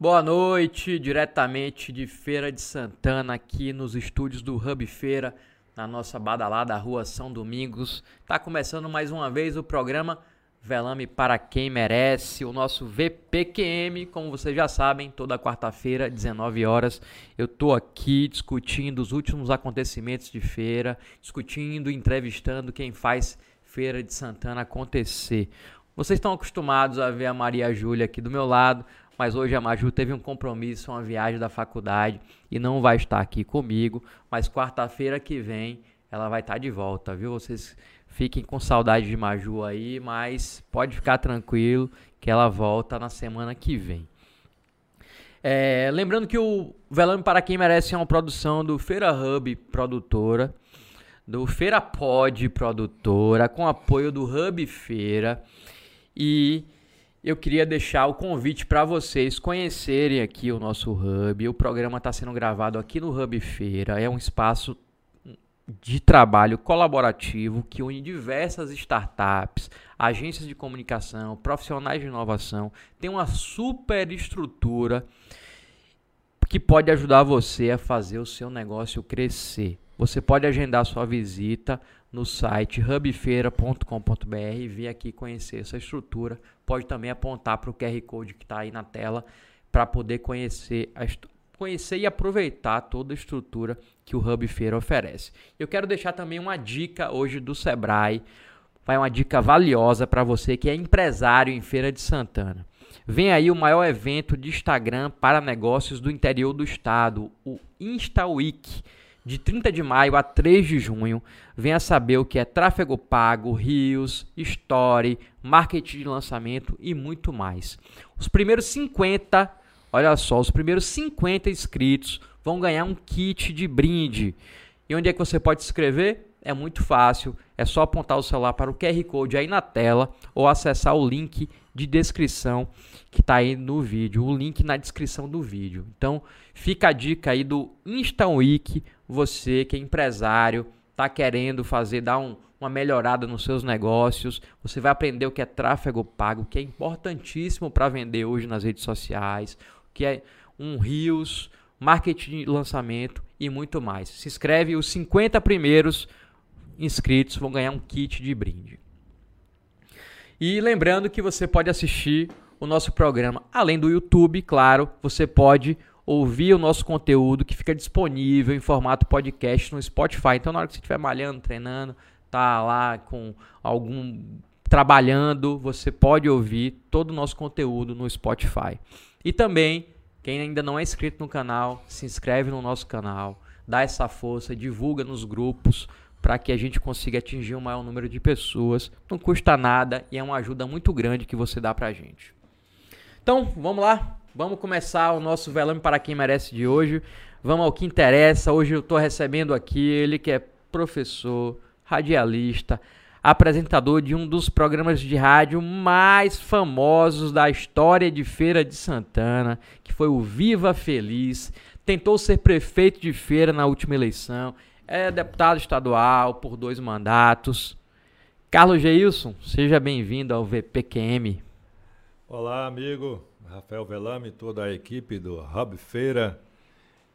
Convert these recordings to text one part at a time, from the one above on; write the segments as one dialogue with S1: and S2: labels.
S1: Boa noite, diretamente de Feira de Santana, aqui nos estúdios do Hub Feira, na nossa badalada Rua São Domingos. Tá começando mais uma vez o programa Velame para quem merece, o nosso VPQM, como vocês já sabem, toda quarta-feira, 19 horas, eu tô aqui discutindo os últimos acontecimentos de feira, discutindo, entrevistando quem faz Feira de Santana acontecer. Vocês estão acostumados a ver a Maria Júlia aqui do meu lado, mas hoje a Maju teve um compromisso, uma viagem da faculdade e não vai estar aqui comigo, mas quarta-feira que vem ela vai estar de volta, viu? Vocês Fiquem com saudade de Maju aí, mas pode ficar tranquilo que ela volta na semana que vem. É, lembrando que o Velame para quem merece é uma produção do Feira Hub Produtora, do Feira Pod Produtora, com apoio do Hub Feira. E eu queria deixar o convite para vocês conhecerem aqui o nosso Hub. O programa está sendo gravado aqui no Hub Feira. É um espaço de trabalho colaborativo que une diversas startups, agências de comunicação, profissionais de inovação, tem uma super estrutura que pode ajudar você a fazer o seu negócio crescer. Você pode agendar sua visita no site hubfeira.com.br e vir aqui conhecer essa estrutura. Pode também apontar para o QR Code que está aí na tela para poder conhecer a, conhecer e aproveitar toda a estrutura que o Hub Feira oferece. Eu quero deixar também uma dica hoje do Sebrae, vai uma dica valiosa para você que é empresário em Feira de Santana. Vem aí o maior evento de Instagram para negócios do interior do estado, o Insta Week, de 30 de maio a 3 de junho. Venha saber o que é tráfego pago, rios, story, marketing de lançamento e muito mais. Os primeiros 50 Olha só, os primeiros 50 inscritos vão ganhar um kit de brinde. E onde é que você pode se inscrever? É muito fácil, é só apontar o celular para o QR Code aí na tela ou acessar o link de descrição que está aí no vídeo, o link na descrição do vídeo. Então, fica a dica aí do InstaWeek, você que é empresário, está querendo fazer, dar um, uma melhorada nos seus negócios, você vai aprender o que é tráfego pago, que é importantíssimo para vender hoje nas redes sociais, que é um Rios, marketing de lançamento e muito mais. Se inscreve, os 50 primeiros inscritos vão ganhar um kit de brinde. E lembrando que você pode assistir o nosso programa além do YouTube, claro, você pode ouvir o nosso conteúdo que fica disponível em formato podcast no Spotify. Então, na hora que você estiver malhando, treinando, tá lá com algum trabalhando, você pode ouvir todo o nosso conteúdo no Spotify. E também, quem ainda não é inscrito no canal, se inscreve no nosso canal, dá essa força, divulga nos grupos para que a gente consiga atingir o um maior número de pessoas. Não custa nada e é uma ajuda muito grande que você dá para a gente. Então, vamos lá. Vamos começar o nosso Velame para quem merece de hoje. Vamos ao que interessa. Hoje eu estou recebendo aqui ele que é professor, radialista, apresentador de um dos programas de rádio mais famosos da história de Feira de Santana, que foi o Viva Feliz. Tentou ser prefeito de Feira na última eleição, é deputado estadual por dois mandatos. Carlos Geilson, seja bem-vindo ao VPQM.
S2: Olá, amigo Rafael Velame, toda a equipe do Hub Feira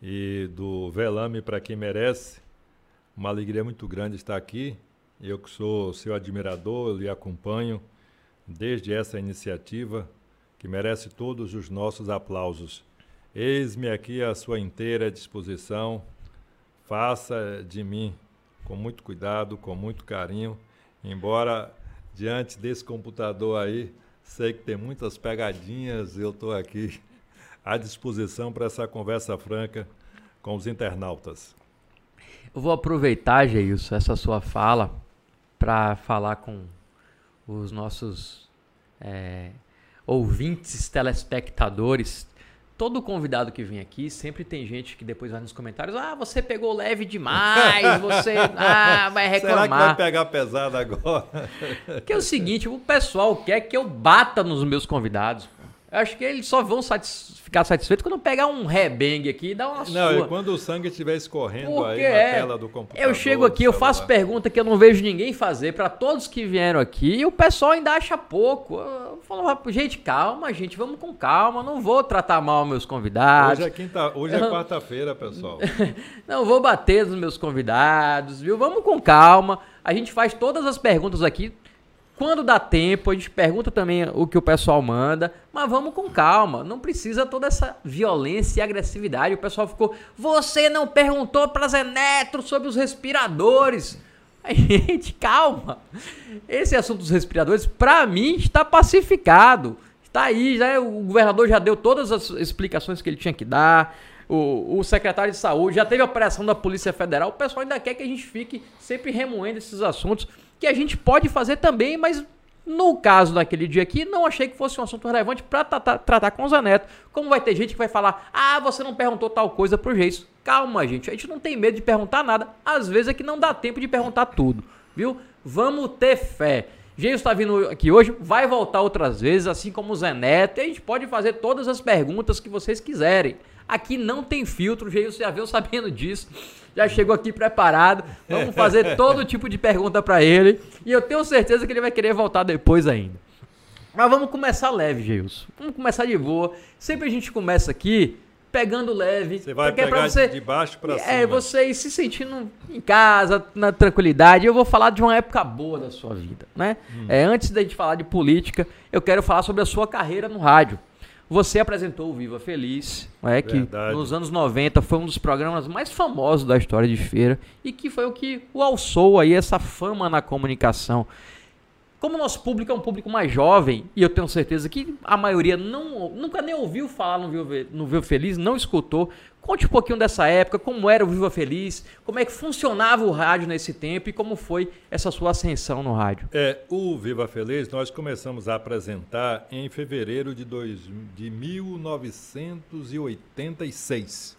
S2: e do Velame para quem merece. Uma alegria muito grande estar aqui eu que sou seu admirador, lhe acompanho desde essa iniciativa que merece todos os nossos aplausos. Eis-me aqui à sua inteira disposição. Faça de mim com muito cuidado, com muito carinho, embora diante desse computador aí, sei que tem muitas pegadinhas, eu estou aqui à disposição para essa conversa franca com os internautas.
S1: Eu vou aproveitar, Geilson, essa sua fala para falar com os nossos é, ouvintes, telespectadores. Todo convidado que vem aqui, sempre tem gente que depois vai nos comentários: Ah, você pegou leve demais, você ah, vai reclamar. Será que
S2: vai pegar pesado agora?
S1: Que é o seguinte: o pessoal quer que eu bata nos meus convidados. Eu acho que eles só vão satis ficar satisfeitos quando pegar um rebengue aqui e dar uma
S2: Não,
S1: sua.
S2: e quando o sangue estiver escorrendo
S1: Porque
S2: aí na
S1: é.
S2: tela do computador.
S1: Eu chego aqui, eu faço pergunta que eu não vejo ninguém fazer pra todos que vieram aqui e o pessoal ainda acha pouco. Eu falo, gente, calma, gente, vamos com calma. Não vou tratar mal meus convidados.
S2: Hoje é, quinta, hoje é quarta-feira, pessoal.
S1: Não vou bater nos meus convidados, viu? Vamos com calma. A gente faz todas as perguntas aqui. Quando dá tempo, a gente pergunta também o que o pessoal manda, mas vamos com calma. Não precisa toda essa violência e agressividade. O pessoal ficou, você não perguntou para Zé Neto sobre os respiradores. Gente, calma. Esse assunto dos respiradores, para mim, está pacificado. Está aí, já, é- o governador já deu todas as explicações que ele tinha que dar. O, o secretário de saúde já teve a operação da Polícia Federal. O pessoal ainda quer que a gente fique sempre remoendo esses assuntos, que a gente pode fazer também, mas no caso daquele dia aqui, não achei que fosse um assunto relevante para tratar, tratar com o Zé Neto. Como vai ter gente que vai falar, ah, você não perguntou tal coisa pro Geis. Calma, gente, a gente não tem medo de perguntar nada. Às vezes é que não dá tempo de perguntar tudo, viu? Vamos ter fé. Geis está vindo aqui hoje, vai voltar outras vezes, assim como o Zé Neto, e a gente pode fazer todas as perguntas que vocês quiserem. Aqui não tem filtro, o Geis já veio sabendo disso, já chegou aqui preparado. Vamos fazer todo tipo de pergunta para ele, e eu tenho certeza que ele vai querer voltar depois ainda. Mas vamos começar leve, Geilson. Vamos começar de boa. Sempre a gente começa aqui pegando leve.
S2: Você vai
S1: porque é pra
S2: pegar
S1: você,
S2: de baixo pra
S1: É,
S2: cima.
S1: você ir se sentindo em casa, na tranquilidade. Eu vou falar de uma época boa da sua vida, né?
S2: Hum.
S1: É, antes da gente falar de política, eu quero falar sobre a sua carreira no rádio. Você apresentou o Viva Feliz, né, que
S2: Verdade.
S1: nos anos 90 foi um dos programas mais famosos da história de feira e que foi o que o alçou aí essa fama na comunicação. Como o nosso público é um público mais jovem, e eu tenho certeza que a maioria não, nunca nem ouviu falar no Viva, no Viva Feliz, não escutou, conte um pouquinho dessa época, como era o Viva Feliz, como é que funcionava o rádio nesse tempo e como foi essa sua ascensão no rádio.
S2: É, o Viva Feliz nós começamos a apresentar em fevereiro de, dois, de 1986.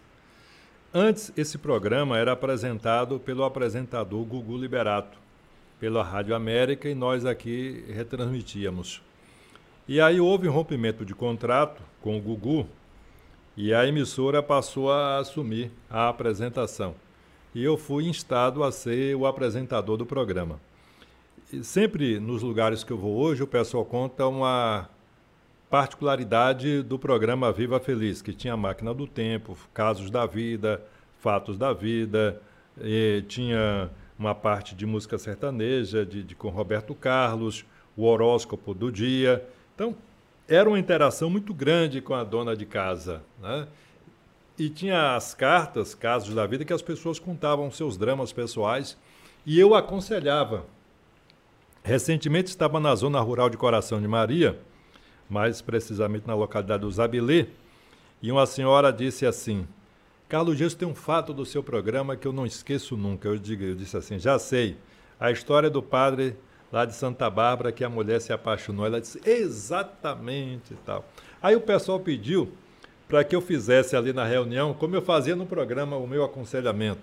S2: Antes, esse programa era apresentado pelo apresentador Gugu Liberato, pela Rádio América, e nós aqui retransmitíamos. E aí houve um rompimento de contrato com o Gugu, e a emissora passou a assumir a apresentação. E eu fui instado a ser o apresentador do programa. E sempre nos lugares que eu vou hoje, o pessoal conta uma particularidade do programa Viva Feliz, que tinha máquina do tempo, casos da vida, fatos da vida, tinha uma parte de música sertaneja, de, de com Roberto Carlos, o horóscopo do dia. Então, era uma interação muito grande com a dona de casa. Né? E tinha as cartas, casos da vida, que as pessoas contavam seus dramas pessoais e eu aconselhava. Recentemente estava na zona rural de Coração de Maria, mais precisamente na localidade do Zabilê, e uma senhora disse assim: Carlos Dias tem um fato do seu programa que eu não esqueço nunca. Eu, digo, eu disse assim: já sei, a história do padre lá de Santa Bárbara que a mulher se apaixonou. Ela disse: exatamente e tal. Aí o pessoal pediu para que eu fizesse ali na reunião, como eu fazia no programa, o meu aconselhamento.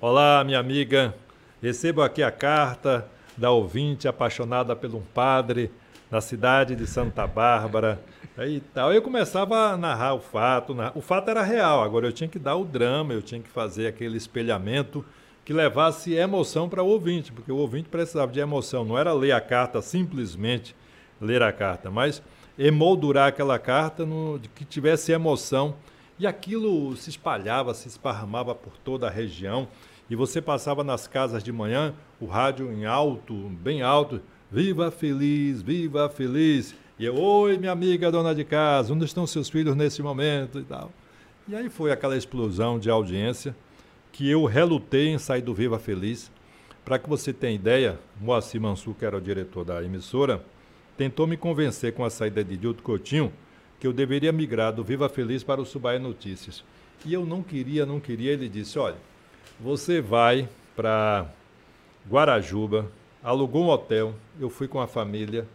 S2: Olá, minha amiga, recebo aqui a carta da ouvinte apaixonada por um padre na cidade de Santa Bárbara. Aí tal. Eu começava a narrar o fato. narrar- O fato era real, agora eu tinha que dar o drama, eu tinha que fazer aquele espelhamento que levasse emoção para o ouvinte, porque o ouvinte precisava de emoção. Não era ler a carta simplesmente ler a carta, mas emoldurar aquela carta no, de que tivesse emoção. E aquilo se espalhava, se esparramava por toda a região. E você passava nas casas de manhã, o rádio em alto, bem alto, viva feliz, viva feliz. E eu, oi, minha amiga dona de casa, onde estão seus filhos nesse momento e tal. E aí foi aquela explosão de audiência que eu relutei em sair do Viva Feliz. Para que você tenha ideia, Moacir Mansur, que era o diretor da emissora, tentou me convencer com a saída de Dilto Coutinho que eu deveria migrar do Viva Feliz para o Subaia Notícias. E eu não queria, não queria. Ele disse: olha, você vai para Guarajuba, alugou um hotel, eu fui com a família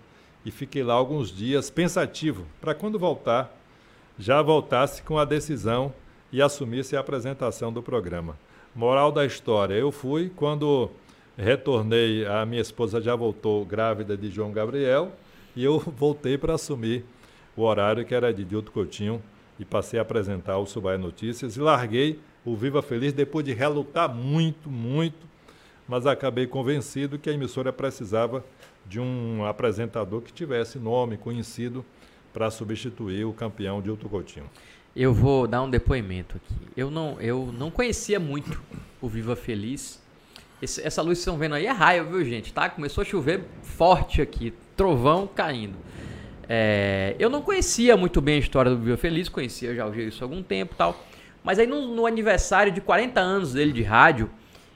S2: e fiquei lá alguns dias pensativo, para quando voltar, já voltasse com a decisão e assumisse a apresentação do programa. Moral da história, eu fui quando retornei, a minha esposa já voltou grávida de João Gabriel E eu voltei para assumir o horário que era de Dilto Coutinho e passei a apresentar o Subai Notícias e larguei o Viva Feliz depois de relutar muito, muito, mas acabei convencido que a emissora precisava de um apresentador que tivesse nome conhecido para substituir o campeão Dilto Coutinho.
S1: Eu vou dar um depoimento aqui. Eu não, eu não conhecia muito o Viva Feliz. Esse, essa luz que vocês estão vendo aí é raio, viu, gente? Tá? Começou a chover forte aqui, trovão caindo. É, eu não conhecia muito bem a história do Viva Feliz, conhecia já o Geilson há algum tempo tal. Mas aí no, no, aniversário de 40 anos dele de rádio,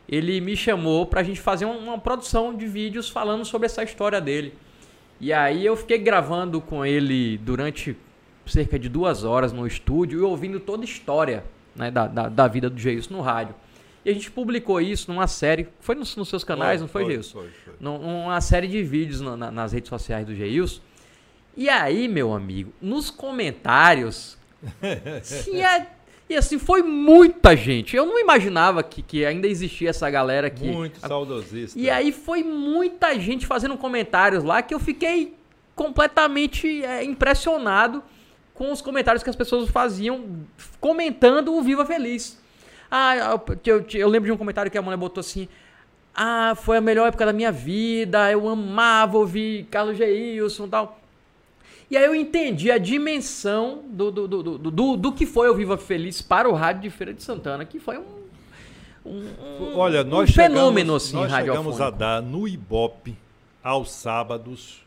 S1: ele me chamou pra gente fazer uma, uma produção de vídeos falando sobre essa história dele. E aí eu fiquei gravando com ele durante cerca de duas horas no estúdio e ouvindo toda a história né, da, da, da, vida do Geilson no rádio. E a gente publicou isso numa série, foi nos, nos seus canais, foi, não foi, foi Geilson? Foi, foi. Numa série de vídeos na, na, nas redes sociais do Geilson. E aí, meu amigo, nos comentários tinha e assim, foi muita gente. Eu não imaginava que, que ainda existia essa galera aqui.
S2: Muito saudosista.
S1: E aí foi muita gente fazendo comentários lá que eu fiquei completamente é, impressionado com os comentários que as pessoas faziam comentando o Viva Feliz. Ah, eu, eu, eu lembro de um comentário que a mulher botou assim: Ah, foi a melhor época da minha vida, eu amava ouvir Carlos Geilson e tal. E aí eu entendi a dimensão do, do, do, do, do, que foi o Viva Feliz para o rádio de Feira de Santana, que foi um,
S2: um, Olha, nós
S1: um fenômeno
S2: chegamos, assim, Nós chegamos a dar no Ibope, aos sábados,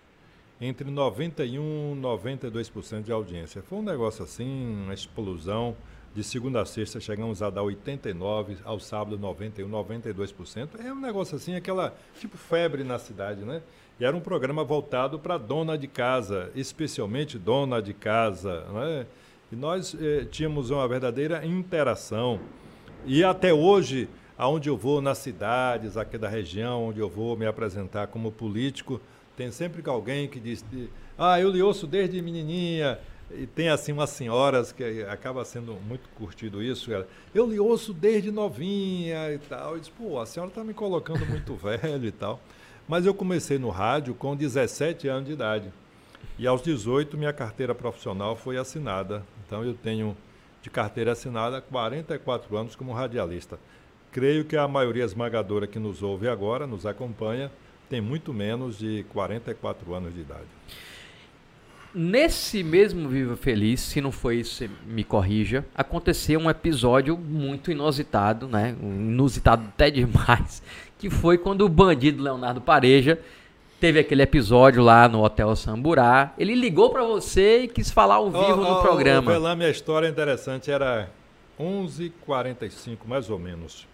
S2: entre 91% e 92% de audiência. Foi um negócio assim, uma explosão. De segunda a sexta chegamos a dar 89%, ao sábado 91%, 92%. É um negócio assim, aquela tipo febre na cidade, né? E era um programa voltado para dona de casa, especialmente dona de casa. Né? E nós eh, tínhamos uma verdadeira interação. E até hoje, aonde eu vou nas cidades aqui da região, onde eu vou me apresentar como político, tem sempre alguém que diz: Ah, eu lhe ouço desde menininha. E tem assim umas senhoras que acaba sendo muito curtido isso. Ela, eu lhe ouço desde novinha e tal. Eu disse, pô, a senhora está me colocando muito velho e tal. Mas eu comecei no rádio com 17 anos de idade. E aos 18 minha carteira profissional foi assinada. Então eu tenho de carteira assinada 44 anos como radialista. Creio que a maioria esmagadora que nos ouve agora, nos acompanha, tem muito menos de 44 anos de idade.
S1: Nesse mesmo Viva Feliz, se não foi isso, me corrija, aconteceu um episódio muito inusitado, né? Inusitado até demais, que foi quando o bandido Leonardo Pareja teve aquele episódio lá no Hotel Samburá. Ele ligou para você e quis falar ao vivo oh, no oh, programa.
S2: Oh, minha história interessante era 11h45, mais ou menos.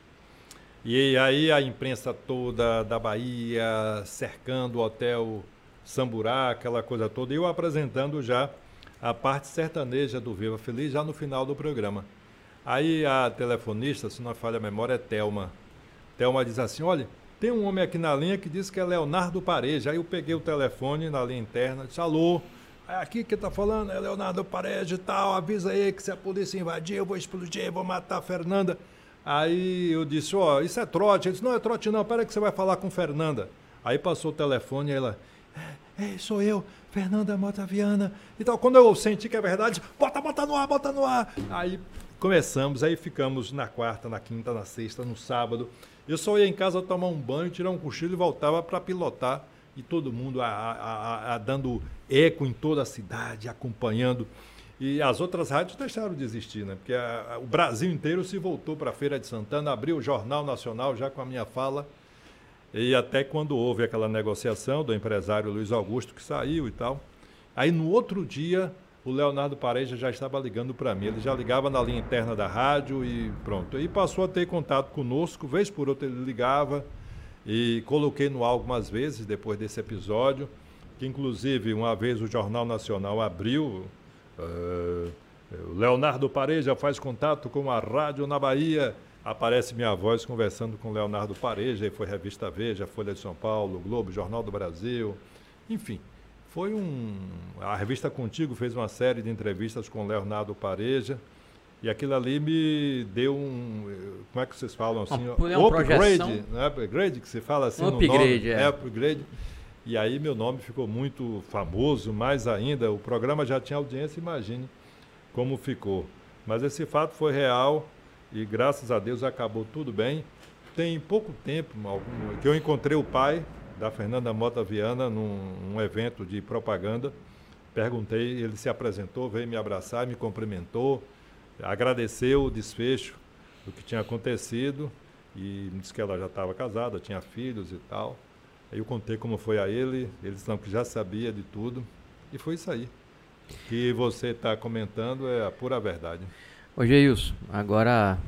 S2: E aí a imprensa toda da Bahia cercando o Hotel Samburá, aquela coisa toda, e eu apresentando já a parte sertaneja do Viva Feliz já no final do programa. Aí a telefonista, se não falha a memória, é Telma. Thelma diz assim: olha, tem um homem aqui na linha que diz que é Leonardo Pareja. Aí eu peguei o telefone na linha interna, disse: alô, é aqui que tá falando, é Leonardo Pareja e tal, avisa aí que se a polícia invadir, eu vou explodir, vou matar a Fernanda. Aí eu disse: ó, oh, isso é trote. Ele disse: não é trote, não, pera que você vai falar com Fernanda. Aí passou o telefone e ela: é, é sou eu. Fernanda Mota Viana e tal. Quando eu senti que é verdade, bota, bota no ar, bota no ar. Aí começamos, aí ficamos na quarta, na quinta, na sexta, no sábado. Eu só ia em casa tomar um banho, tirar um cochilo e voltava para pilotar. E todo mundo a, a, a, dando eco em toda a cidade, acompanhando. E as outras rádios deixaram de existir, né? Porque o Brasil inteiro se voltou para a Feira de Santana, abriu o Jornal Nacional já com a minha fala. E até quando houve aquela negociação do empresário Luiz Augusto, que saiu e tal. Aí no outro dia o Leonardo Pareja já estava ligando para mim. Ele já ligava na linha interna da rádio e pronto. E passou a ter contato conosco, vez por outra ele ligava e coloquei no ar algumas vezes depois desse episódio, que inclusive uma vez o Jornal Nacional abriu. Uh, Leonardo Pareja faz contato com a rádio na Bahia. Aparece minha voz conversando com Leonardo Pareja, e foi Revista Veja, Folha de São Paulo, Globo, Jornal do Brasil, enfim. Foi um. A revista Contigo fez uma série de entrevistas com Leonardo Pareja. E aquilo ali me deu um. Como é que vocês falam assim?
S1: Um, é upgrade,
S2: né? Upgrade, que se fala assim
S1: um upgrade,
S2: nome, é. é. Upgrade. E aí meu nome ficou muito famoso, mais ainda. O programa já tinha audiência, imagine como ficou. Mas esse fato foi real e graças a Deus acabou tudo bem. Tem pouco tempo que eu encontrei o pai da Fernanda Mota Viana num, num evento de propaganda. Perguntei, ele se apresentou, veio me abraçar, me cumprimentou, agradeceu o desfecho do que tinha acontecido e me disse que ela já estava casada, tinha filhos e tal. Aí eu contei como foi a ele, ele disse não, que já sabia de tudo. E foi isso aí. O que você está comentando é a pura verdade.
S1: Ô Geilson, agora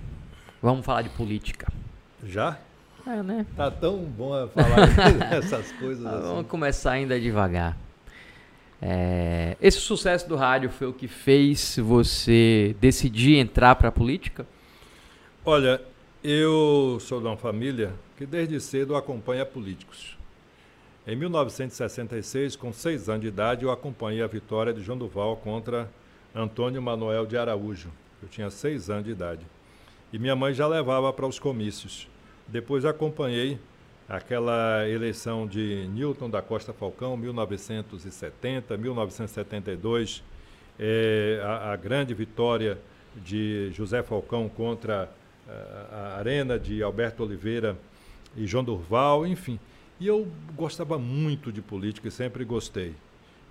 S1: vamos falar de política.
S2: Já?
S1: É, né?
S2: Tá tão bom falar essas coisas
S1: assim.
S2: Vamos
S1: começar ainda devagar. É, esse sucesso do rádio foi o que fez você decidir entrar para a política?
S2: Olha, eu sou de uma família que desde cedo acompanha políticos. Em 1966, com seis anos de idade, eu acompanhei a vitória de João Duval contra Antônio Manuel de Araújo. Eu tinha seis anos de idade. E minha mãe já levava para os comícios. Depois acompanhei aquela eleição de Newton da Costa Falcão, 1970, 1972, é, a, a, grande vitória de José Falcão contra a, eh, a Arena de Alberto Oliveira e João Durval, enfim. E eu gostava muito de política e sempre gostei.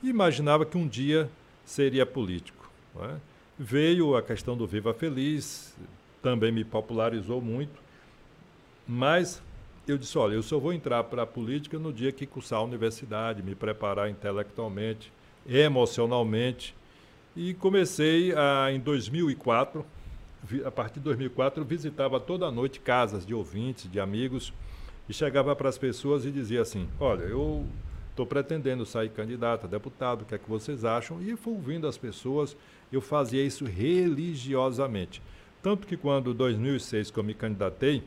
S2: E imaginava que um dia seria político. É? Veio a questão do Viva Feliz, também me popularizou muito, mas eu disse, olha, eu só vou entrar para a política no dia que cursar a universidade, me preparar intelectualmente, emocionalmente. E comecei a, em 2004, a partir de 2004, visitava toda noite casas de ouvintes, de amigos, e chegava para as pessoas e dizia assim: Olha, eu estou pretendendo sair candidato a deputado, o que é que vocês acham? E fui ouvindo as pessoas, eu fazia isso religiosamente. Tanto que quando, em 2006, que eu me candidatei,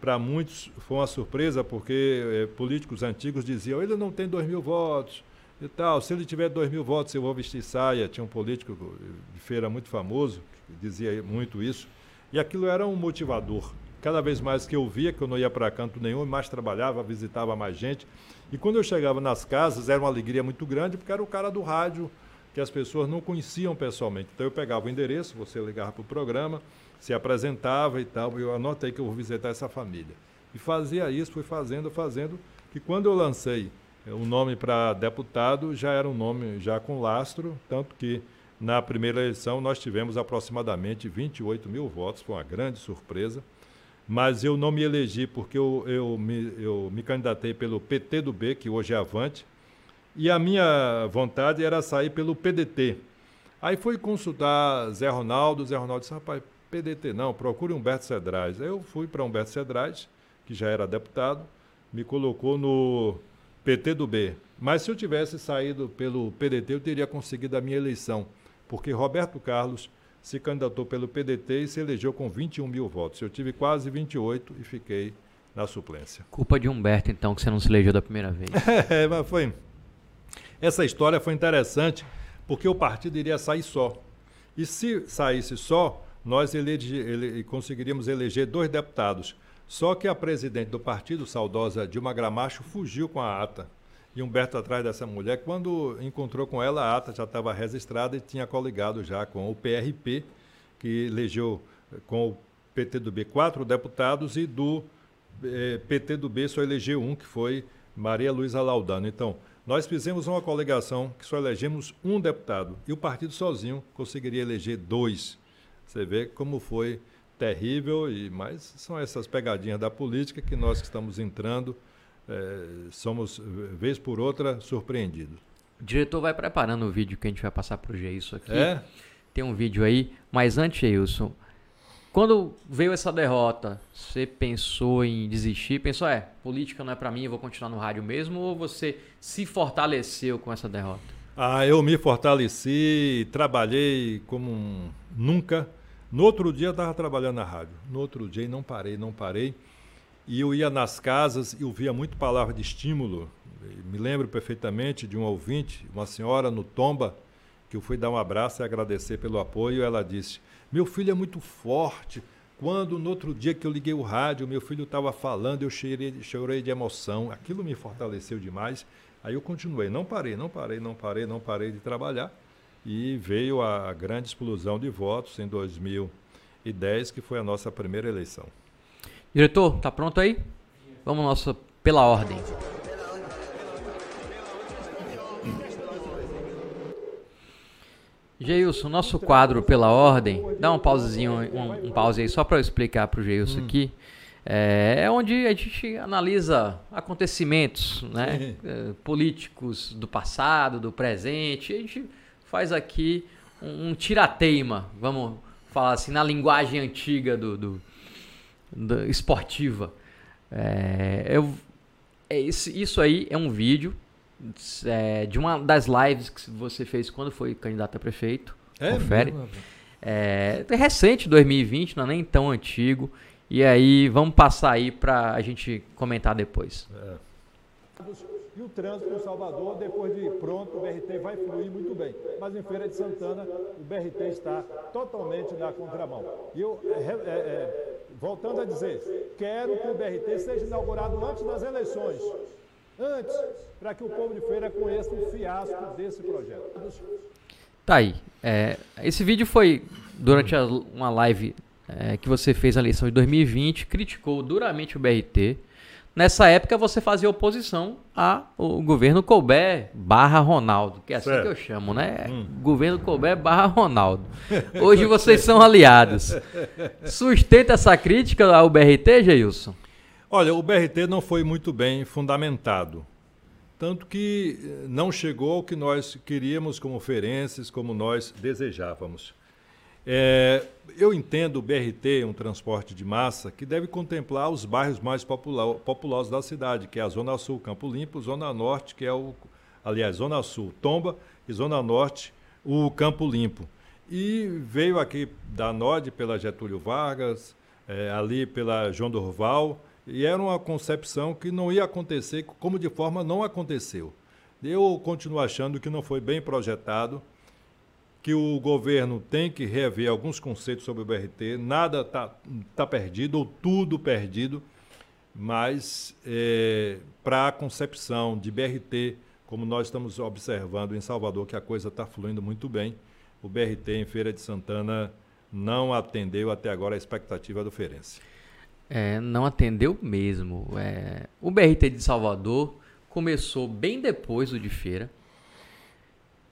S2: para muitos foi uma surpresa, porque é, políticos antigos diziam: ele não tem dois mil votos e tal. Se ele tiver dois mil votos, eu vou vestir saia. Tinha um político de feira muito famoso que dizia muito isso. E aquilo era um motivador. Cada vez mais que eu via que eu não ia para canto nenhum, mais trabalhava, visitava mais gente. E quando eu chegava nas casas, era uma alegria muito grande, porque era o cara do rádio que as pessoas não conheciam pessoalmente. Então eu pegava o endereço, você ligava para o programa, se apresentava e tal, eu anotei que eu vou visitar essa família. E fazia isso, fui fazendo, fazendo, que quando eu lancei o um nome para deputado, já era um nome já com lastro, tanto que na primeira eleição nós tivemos aproximadamente 28 mil votos, foi uma grande surpresa, mas eu não me elegi porque eu, eu, me, eu me candidatei pelo PT do B, que hoje é Avante, e a minha vontade era sair pelo PDT. Aí fui consultar Zé Ronaldo, Zé Ronaldo disse, rapaz, PDT não, procure Humberto Cedrais. Aí eu fui para Humberto Cedrais, que já era deputado, me colocou no PT do B. Mas se eu tivesse saído pelo PDT, eu teria conseguido a minha eleição, porque Roberto Carlos se candidatou pelo PDT e se elegeu com 21 mil votos. Eu tive quase 28 e fiquei na suplência.
S1: Culpa de Humberto, então, que você não se elegeu da primeira vez.
S2: é, mas foi. Essa história foi interessante, porque o partido iria sair só. E se saísse só, nós elege, ele, conseguiríamos eleger dois deputados. Só que a presidente do partido, saudosa Dilma Gramacho, fugiu com a ata. E Humberto atrás dessa mulher, quando encontrou com ela, a ata já estava registrada e tinha coligado já com o PRP, que elegeu com o PT do B quatro deputados e do eh, B só elegeu um, que foi Maria Luísa Laudano. Então, nós fizemos uma coligação que só elegemos um deputado e o partido sozinho conseguiria eleger dois. Você vê como foi terrível, e mas são essas pegadinhas da política que nós que estamos entrando é, somos, vez por outra, surpreendidos.
S1: O diretor vai preparando o vídeo que a gente vai passar para o Geilson aqui.
S2: É?
S1: Tem um vídeo aí, mas antes, Geilson, quando veio essa derrota, você pensou em desistir? Pensou, é, política não é para mim, eu vou continuar no rádio mesmo? Ou você se fortaleceu com essa derrota?
S2: Ah, eu me fortaleci, trabalhei como nunca no outro dia eu estava trabalhando na rádio. No outro dia não parei, não parei. E eu ia nas casas e ouvia muito palavra de estímulo. Me lembro perfeitamente de um ouvinte, uma senhora no Tomba, que eu fui dar um abraço e agradecer pelo apoio. Ela disse: Meu filho é muito forte. Quando no outro dia que eu liguei o rádio, meu filho estava falando, eu chorei, chorei de emoção. Aquilo me fortaleceu demais. Aí eu continuei, não parei, não parei, não parei, não parei de trabalhar. E veio a grande explosão de votos em 2010, que foi a nossa primeira eleição.
S1: Diretor, tá pronto aí? Vamos nossa pela ordem. Geilson, nosso quadro pela ordem, dá um pausezinho, um, um pause aí só para eu explicar para o Geilson hum. aqui. É, é, onde a gente analisa acontecimentos né, é, políticos do passado, do presente. A gente faz aqui um, um tirateima, vamos falar assim, na linguagem antiga do, do, do esportiva. É, eu, é, isso, isso aí é um vídeo é, de uma das lives que você fez quando foi candidato a prefeito. É, confere. É, é recente, 2020, não é nem tão antigo. E aí, vamos passar aí para a gente comentar depois. É.
S3: E o trânsito em Salvador, depois de pronto, o BRT vai fluir muito bem. Mas em Feira de Santana, o BRT está totalmente na contramão. E eu, é, é, é, voltando a dizer, quero que o BRT seja inaugurado antes das eleições antes, para que o povo de feira conheça o fiasco desse projeto.
S1: Tá aí. É, esse vídeo foi durante a, uma live é, que você fez na eleição de 2020, criticou duramente o BRT. Nessa época você fazia oposição ao governo Colbert barra Ronaldo, que é assim certo. que eu chamo, né? Hum. Governo Colbert barra Ronaldo. Hoje vocês são aliados. Sustenta essa crítica ao BRT, Geilson?
S2: Olha, o BRT não foi muito bem fundamentado. Tanto que eh, não chegou ao que nós queríamos como ferenses, como nós desejávamos. É, eu entendo o BRT, um transporte de massa, que deve contemplar os bairros mais populosos da cidade, que é a Zona Sul, Campo Limpo, Zona Norte, que é o. Aliás, Zona Sul, Tomba, e Zona Norte, o Campo Limpo. E veio aqui da NOD pela Getúlio Vargas, é, ali pela João Dorval e era uma concepção que não ia acontecer, como de forma não aconteceu. Eu continuo achando que não foi bem projetado, que o governo tem que rever alguns conceitos sobre o BRT, nada está tá perdido, ou tudo perdido, mas é, para a concepção de BRT, como nós estamos observando em Salvador, que a coisa está fluindo muito bem, o BRT em Feira de Santana não atendeu até agora a expectativa do Ferense.
S1: É, não atendeu mesmo. É, o BRT de Salvador começou bem depois do de feira.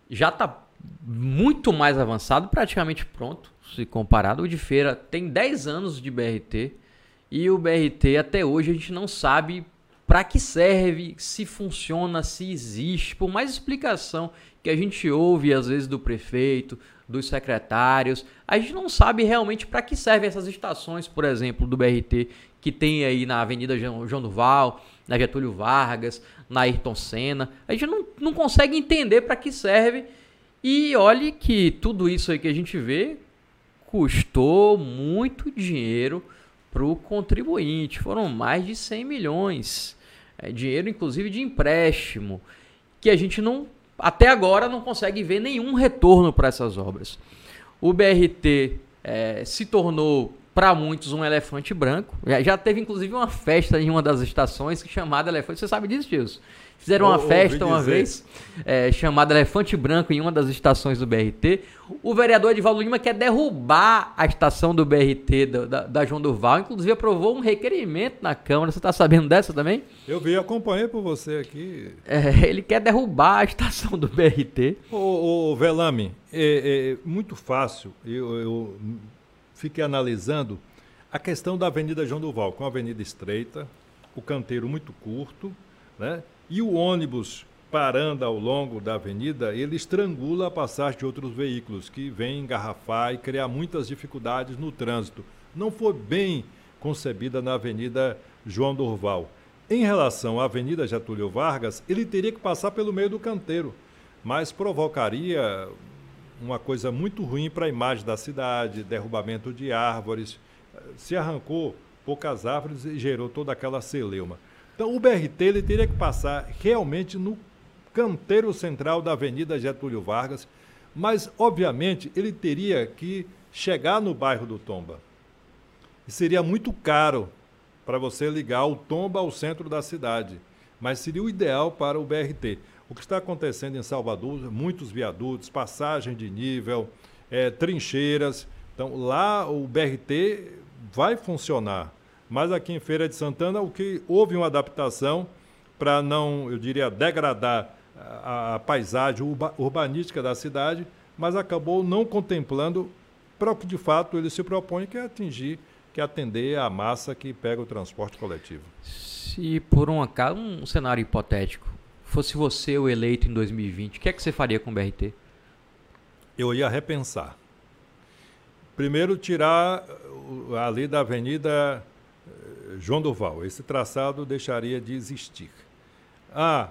S1: Já está muito mais avançado, praticamente pronto, se comparado. O de feira tem 10 anos de BRT e o BRT até hoje a gente não sabe para que serve, se funciona, se existe. Por mais explicação que a gente ouve às vezes do prefeito, dos secretários. A gente não sabe realmente para que servem essas estações, por exemplo, do BRT, que tem aí na Avenida João Duval, na Getúlio Vargas, na Ayrton Senna. A gente não, não consegue entender para que serve. E olhe que tudo isso aí que a gente vê custou muito dinheiro para o contribuinte. Foram mais de 100 milhões. É dinheiro, inclusive, de empréstimo, que a gente não até agora não consegue ver nenhum retorno para essas obras. O BRT é, se tornou para muitos um elefante branco. Já teve inclusive uma festa em uma das estações chamada elefante. Você sabe disso, Gilson? Fizeram uma festa uma vez, é, chamada Elefante Branco, em uma das estações do BRT. O vereador Edivaldo Lima quer derrubar a estação do BRT da, da, da João Durval, inclusive aprovou um requerimento na Câmara. Você está sabendo dessa também?
S2: Eu vi, acompanhei por você aqui.
S1: É, ele quer derrubar a estação do BRT.
S2: Ô, ô Velame, é, é, muito fácil. Eu, eu fiquei analisando a questão da Avenida João Durval, com a avenida estreita, o canteiro muito curto, né? E o ônibus parando ao longo da avenida, ele estrangula a passagem de outros veículos que vêm engarrafar e criar muitas dificuldades no trânsito. Não foi bem concebida na Avenida João Dorval. Em relação à Avenida Getúlio Vargas, ele teria que passar pelo meio do canteiro, mas provocaria uma coisa muito ruim para a imagem da cidade, derrubamento de árvores. Se arrancou poucas árvores e gerou toda aquela celeuma. Então, o BRT ele teria que passar realmente no canteiro central da Avenida Getúlio Vargas, mas, obviamente, ele teria que chegar no bairro do Tomba. E seria muito caro para você ligar o Tomba ao centro da cidade. mas seria o ideal para o BRT. O que está acontecendo em Salvador, muitos viadutos, passagem de nível, é, trincheiras. Então, lá o BRT vai funcionar. Mas aqui em Feira de Santana, o que houve uma adaptação para não, eu diria, degradar a, a paisagem urba, urbanística da cidade, mas acabou não contemplando para o que de fato ele se propõe, que é atingir, que é atender a massa que pega o transporte coletivo.
S1: Se por um acaso, um cenário hipotético, fosse você o eleito em 2020, o que é que você faria com o BRT?
S2: Eu ia repensar. Primeiro, tirar ali da Avenida eh, João Duval. Esse traçado deixaria de existir. Ah,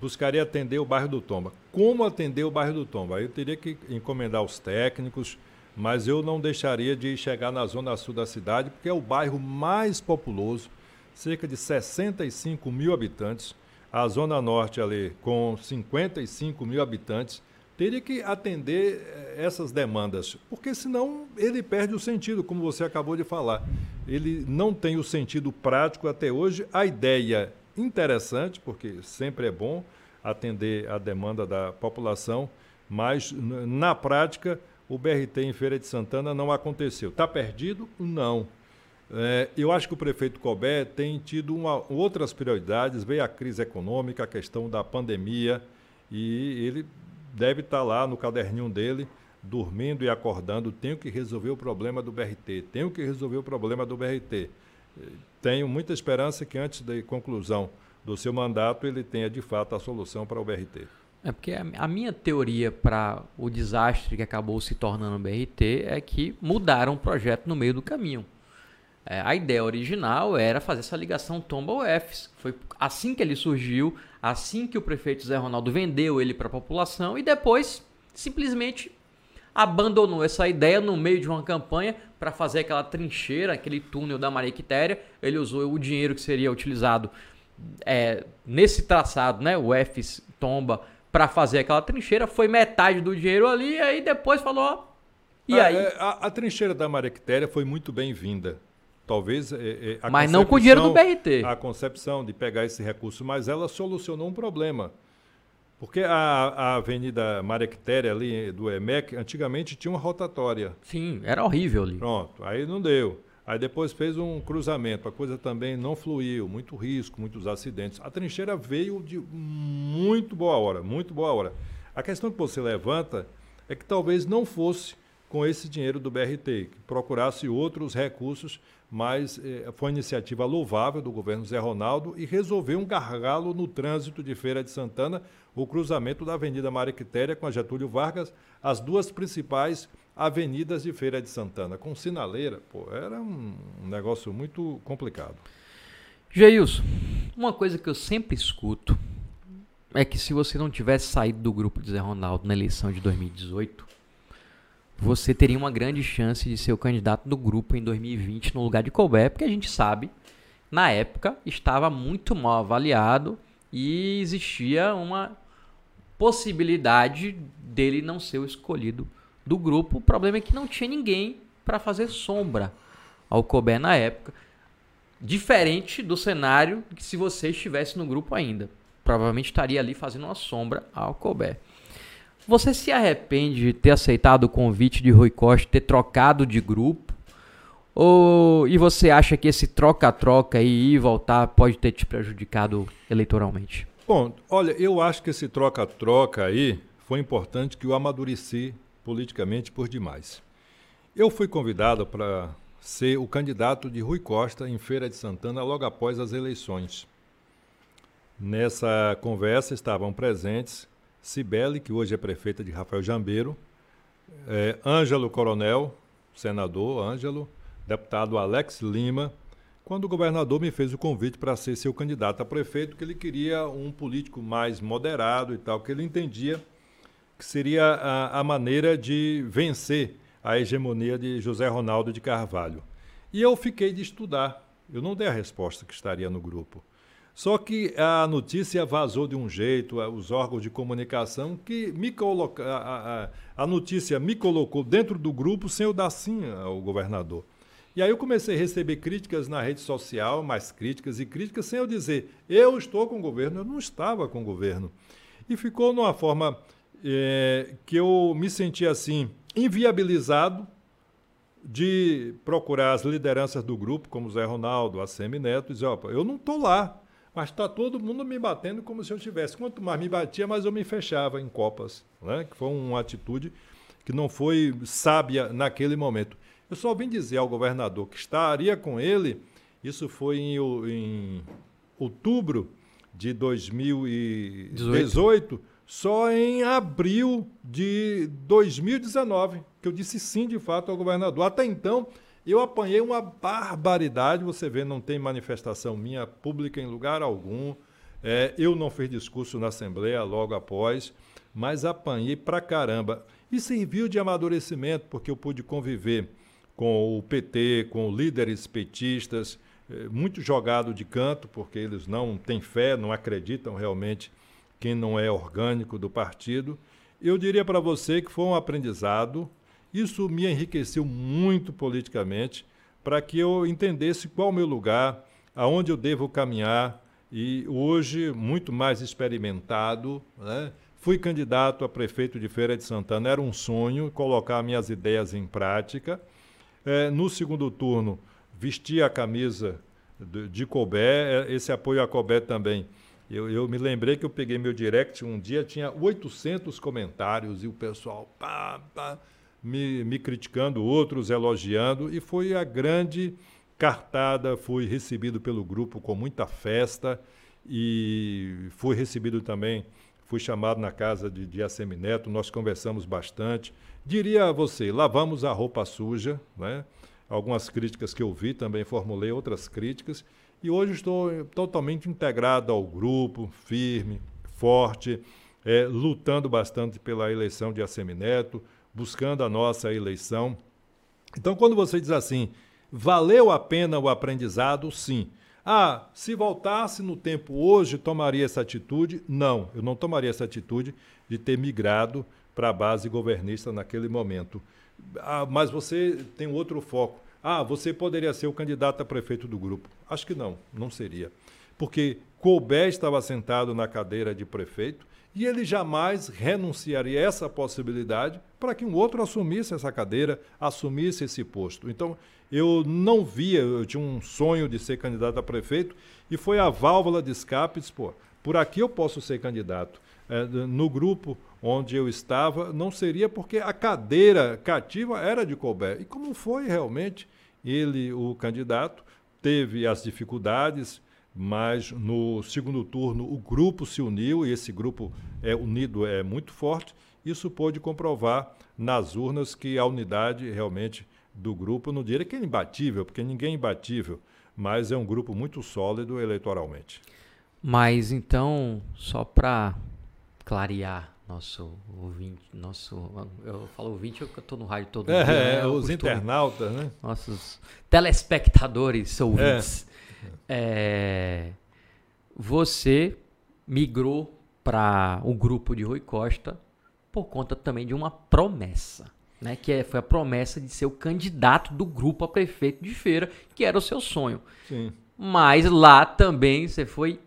S2: buscaria atender o bairro do Tomba. Como atender o bairro do Tomba? Eu teria que encomendar os técnicos, mas eu não deixaria de chegar na zona sul da cidade, porque é o bairro mais populoso, cerca de 65 mil habitantes. A zona norte ali, com 55 mil habitantes, teria que atender eh, essas demandas, porque senão ele perde o sentido, como você acabou de falar. Ele não tem o sentido prático até hoje. A ideia interessante, porque sempre é bom atender a demanda da população, mas na prática o BRT em Feira de Santana não aconteceu. Está perdido? Não. É, eu acho que o prefeito Colbert tem tido uma, outras prioridades, veio a crise econômica, a questão da pandemia, e ele deve estar tá lá no caderninho dele, dormindo e acordando, tenho que resolver o problema do BRT, tenho que resolver o problema do BRT tenho muita esperança que antes da conclusão do seu mandato ele tenha de fato a solução para o BRT.
S1: É porque a minha teoria para o desastre que acabou se tornando o BRT é que mudaram o projeto no meio do caminho. É, a ideia original era fazer essa ligação tomba-UFs. Foi assim que ele surgiu, assim que o prefeito Zé Ronaldo vendeu ele para a população e depois simplesmente abandonou essa ideia no meio de uma campanha para fazer aquela trincheira, aquele túnel da Maria Quitéria. Ele usou o dinheiro que seria utilizado é, nesse traçado, né, o F tomba, para fazer aquela trincheira. Foi metade do dinheiro ali, e aí depois falou. E
S2: a,
S1: aí?
S2: É, a, a, trincheira da Maria Quitéria foi muito bem-vinda. Talvez. É,
S1: é mas não com o dinheiro do BRT.
S2: A concepção de pegar esse recurso, mas ela solucionou um problema. Porque a, a Avenida Maria Quitéria ali do EMEC, antigamente tinha uma rotatória.
S1: Sim, era horrível ali.
S2: Pronto, aí não deu. Aí depois fez um cruzamento, a coisa também não fluiu, muito risco, muitos acidentes. A trincheira veio de muito boa hora, muito boa hora. A questão que você levanta é que talvez não fosse com esse dinheiro do BRT, que procurasse outros recursos, mas eh, foi iniciativa louvável do governo Zé Ronaldo e resolveu um gargalo no trânsito de Feira de Santana, o cruzamento da Avenida Mariquitéria com a Getúlio Vargas, as duas principais avenidas de Feira de Santana, com sinaleira, pô, era um negócio muito complicado.
S1: Geilson, uma coisa que eu sempre escuto é que se você não tivesse saído do grupo de Zé Ronaldo na eleição de 2018, você teria uma grande chance de ser o candidato do grupo em 2020 no lugar de Colbert, porque a gente sabe, na época, estava muito mal avaliado e existia uma possibilidade dele não ser o escolhido do grupo. O problema é que não tinha ninguém para fazer sombra ao Colbert na época. Diferente do cenário que se você estivesse no grupo ainda. Provavelmente estaria ali fazendo uma sombra ao Colbert. Você se arrepende de ter aceitado o convite de Rui Costa, ter trocado de grupo? Ou e você acha que esse troca-troca e ir voltar pode ter te prejudicado eleitoralmente?
S2: Bom, olha, eu acho que esse troca-troca aí foi importante que eu amadureci politicamente por demais. Eu fui convidado para ser o candidato de Rui Costa em Feira de Santana logo após as eleições. Nessa conversa estavam presentes Cibele, que hoje é prefeita de Rafael Jambeiro, é, Ângelo Coronel, senador Ângelo, deputado Alex Lima, quando o governador me fez o convite para ser seu candidato a prefeito, que ele queria um político mais moderado e tal, que ele entendia que seria a, a maneira de vencer a hegemonia de José Ronaldo de Carvalho. E eu fiquei de estudar. Eu não dei a resposta que estaria no grupo. Só que a notícia vazou de um jeito, os órgãos de comunicação, que me coloca, a, a, a notícia me colocou dentro do grupo sem eu dar sim ao governador. E aí eu comecei a receber críticas na rede social, mais críticas e críticas, sem eu dizer, eu estou com o governo, eu não estava com o governo. E ficou numa forma é, que eu me senti assim, inviabilizado de procurar as lideranças do grupo, como Zé Ronaldo, a Semi Neto, e dizer, opa, eu não estou lá, mas está todo mundo me batendo como se eu tivesse. Quanto mais me batia, mais eu me fechava em copas, né? que foi uma atitude que não foi sábia naquele momento. Eu só vim dizer ao governador que estaria com ele, isso foi em, em outubro de 2018, só em abril de 2019, que eu disse sim de fato ao governador. Até então, eu apanhei uma barbaridade. Você vê, não tem manifestação minha pública em lugar algum. É, eu não fiz discurso na Assembleia logo após, mas apanhei pra caramba. E serviu de amadurecimento, porque eu pude conviver com o PT, com líderes petistas, é, muito jogado de canto, porque eles não têm fé, não acreditam realmente quem não é orgânico do partido. Eu diria para você que foi um aprendizado. Isso me enriqueceu muito politicamente para que eu entendesse qual o meu lugar, aonde eu devo caminhar. E hoje, muito mais experimentado, né? fui candidato a prefeito de Feira de Santana. Era um sonho colocar minhas ideias em prática. É, no segundo turno, vesti a camisa de, de é, esse apoio a Colbert também eu, eu, me lembrei que eu peguei meu direct um dia, tinha 800 comentários e o pessoal pá, pá, me, me criticando, outros elogiando, e foi a grande cartada. Fui recebido pelo grupo com muita festa e fui recebido também. Fui chamado na casa de, de Neto, nós conversamos bastante. Diria a você, lavamos a roupa suja, né? Algumas críticas que eu vi também formulei outras críticas e hoje estou totalmente integrado ao grupo, firme, forte, é, lutando bastante pela eleição de Assemineto, buscando a nossa eleição. Então, quando você diz assim, valeu a pena o aprendizado? Sim. Ah, se voltasse no tempo hoje, tomaria essa atitude? Não, eu não tomaria essa atitude de ter migrado para a base governista naquele momento. Ah, mas você tem outro foco. Ah, você poderia ser o candidato a prefeito do grupo. Acho que não, não seria. Porque Colbert estava sentado na cadeira de prefeito e ele jamais renunciaria a essa possibilidade para que um outro assumisse essa cadeira, assumisse esse posto. Então, eu não via, eu tinha um sonho de ser candidato a prefeito e foi a válvula de escape, pô, por aqui eu posso ser candidato. É, no grupo onde eu estava, não seria porque a cadeira cativa era de Colbert. E como foi realmente, ele, o candidato, teve as dificuldades, mas no segundo turno o grupo se uniu e esse grupo é unido é muito forte. Isso pôde comprovar nas urnas que a unidade realmente do grupo, não diria que é imbatível, porque ninguém é imbatível, mas é um grupo muito sólido eleitoralmente.
S1: Mas então, só para clarear nosso ouvinte, nosso. Eu falo ouvinte, eu estou no rádio todo
S2: é,
S1: dia.
S2: Né? É, os internautas, né?
S1: Nossos telespectadores, ouvintes. É. É, você migrou para o grupo de Rui Costa por conta também de uma promessa. Né, que é, foi a promessa de ser o candidato do grupo a prefeito de feira, que era o seu sonho.
S2: Sim.
S1: Mas lá também você foi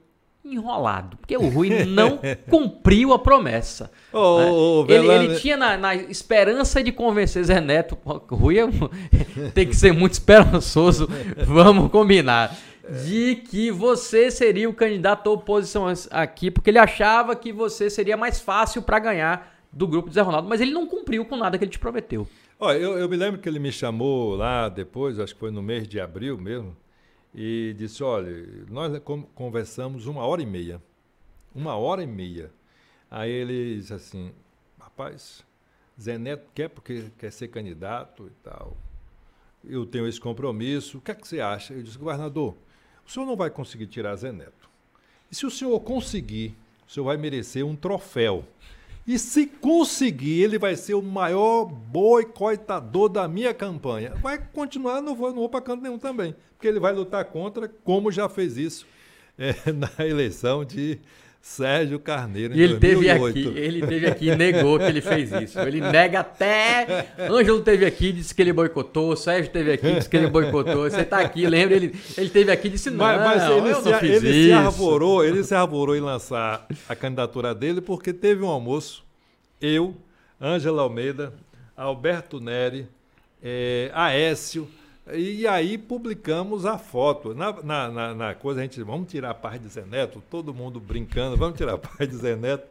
S1: enrolado, porque o Rui não cumpriu a promessa.
S2: Oh, né?
S1: oh, ele, ele, tinha na, na, esperança de convencer Zé Neto, o Rui é, tem que ser muito esperançoso, vamos combinar, de que você seria o candidato à oposição aqui, porque ele achava que você seria mais fácil para ganhar do grupo de Zé Ronaldo, mas ele não cumpriu com nada que ele te prometeu.
S2: Olha, eu, eu me lembro que ele me chamou lá depois, acho que foi no mês de abril mesmo, e disse: Olha, nós conversamos uma hora e meia. Uma hora e meia. Aí ele disse assim: Rapaz, Zé Neto quer porque quer ser candidato e tal. Eu tenho esse compromisso. O que é que você acha? Eu disse: Governador, o senhor não vai conseguir tirar Zé Neto. E se o senhor conseguir, o senhor vai merecer um troféu. E se conseguir, ele vai ser o maior boicotador da minha campanha. Vai continuar, não vou, não vou para canto nenhum também, porque ele vai lutar contra, como já fez isso é, na eleição de Sérgio Carneiro.
S1: E ele 2008. teve aqui, ele teve aqui e negou que ele fez isso. Ele nega até. Ângelo teve aqui, disse que ele boicotou. Sérgio teve aqui, disse que ele boicotou. Você está aqui, lembra? Ele, ele teve aqui e disse: não, mas, mas ele, eu se, não fiz
S2: ele
S1: isso.
S2: Se arvorou, ele se arvorou em lançar a candidatura dele porque teve um almoço. Eu, Ângela Almeida, Alberto Neri, é, Aécio e aí publicamos a foto. Na, na, na, na, coisa, a gente, vamos tirar a paz de Zé Neto, todo mundo brincando, vamos tirar a paz de Zé Neto.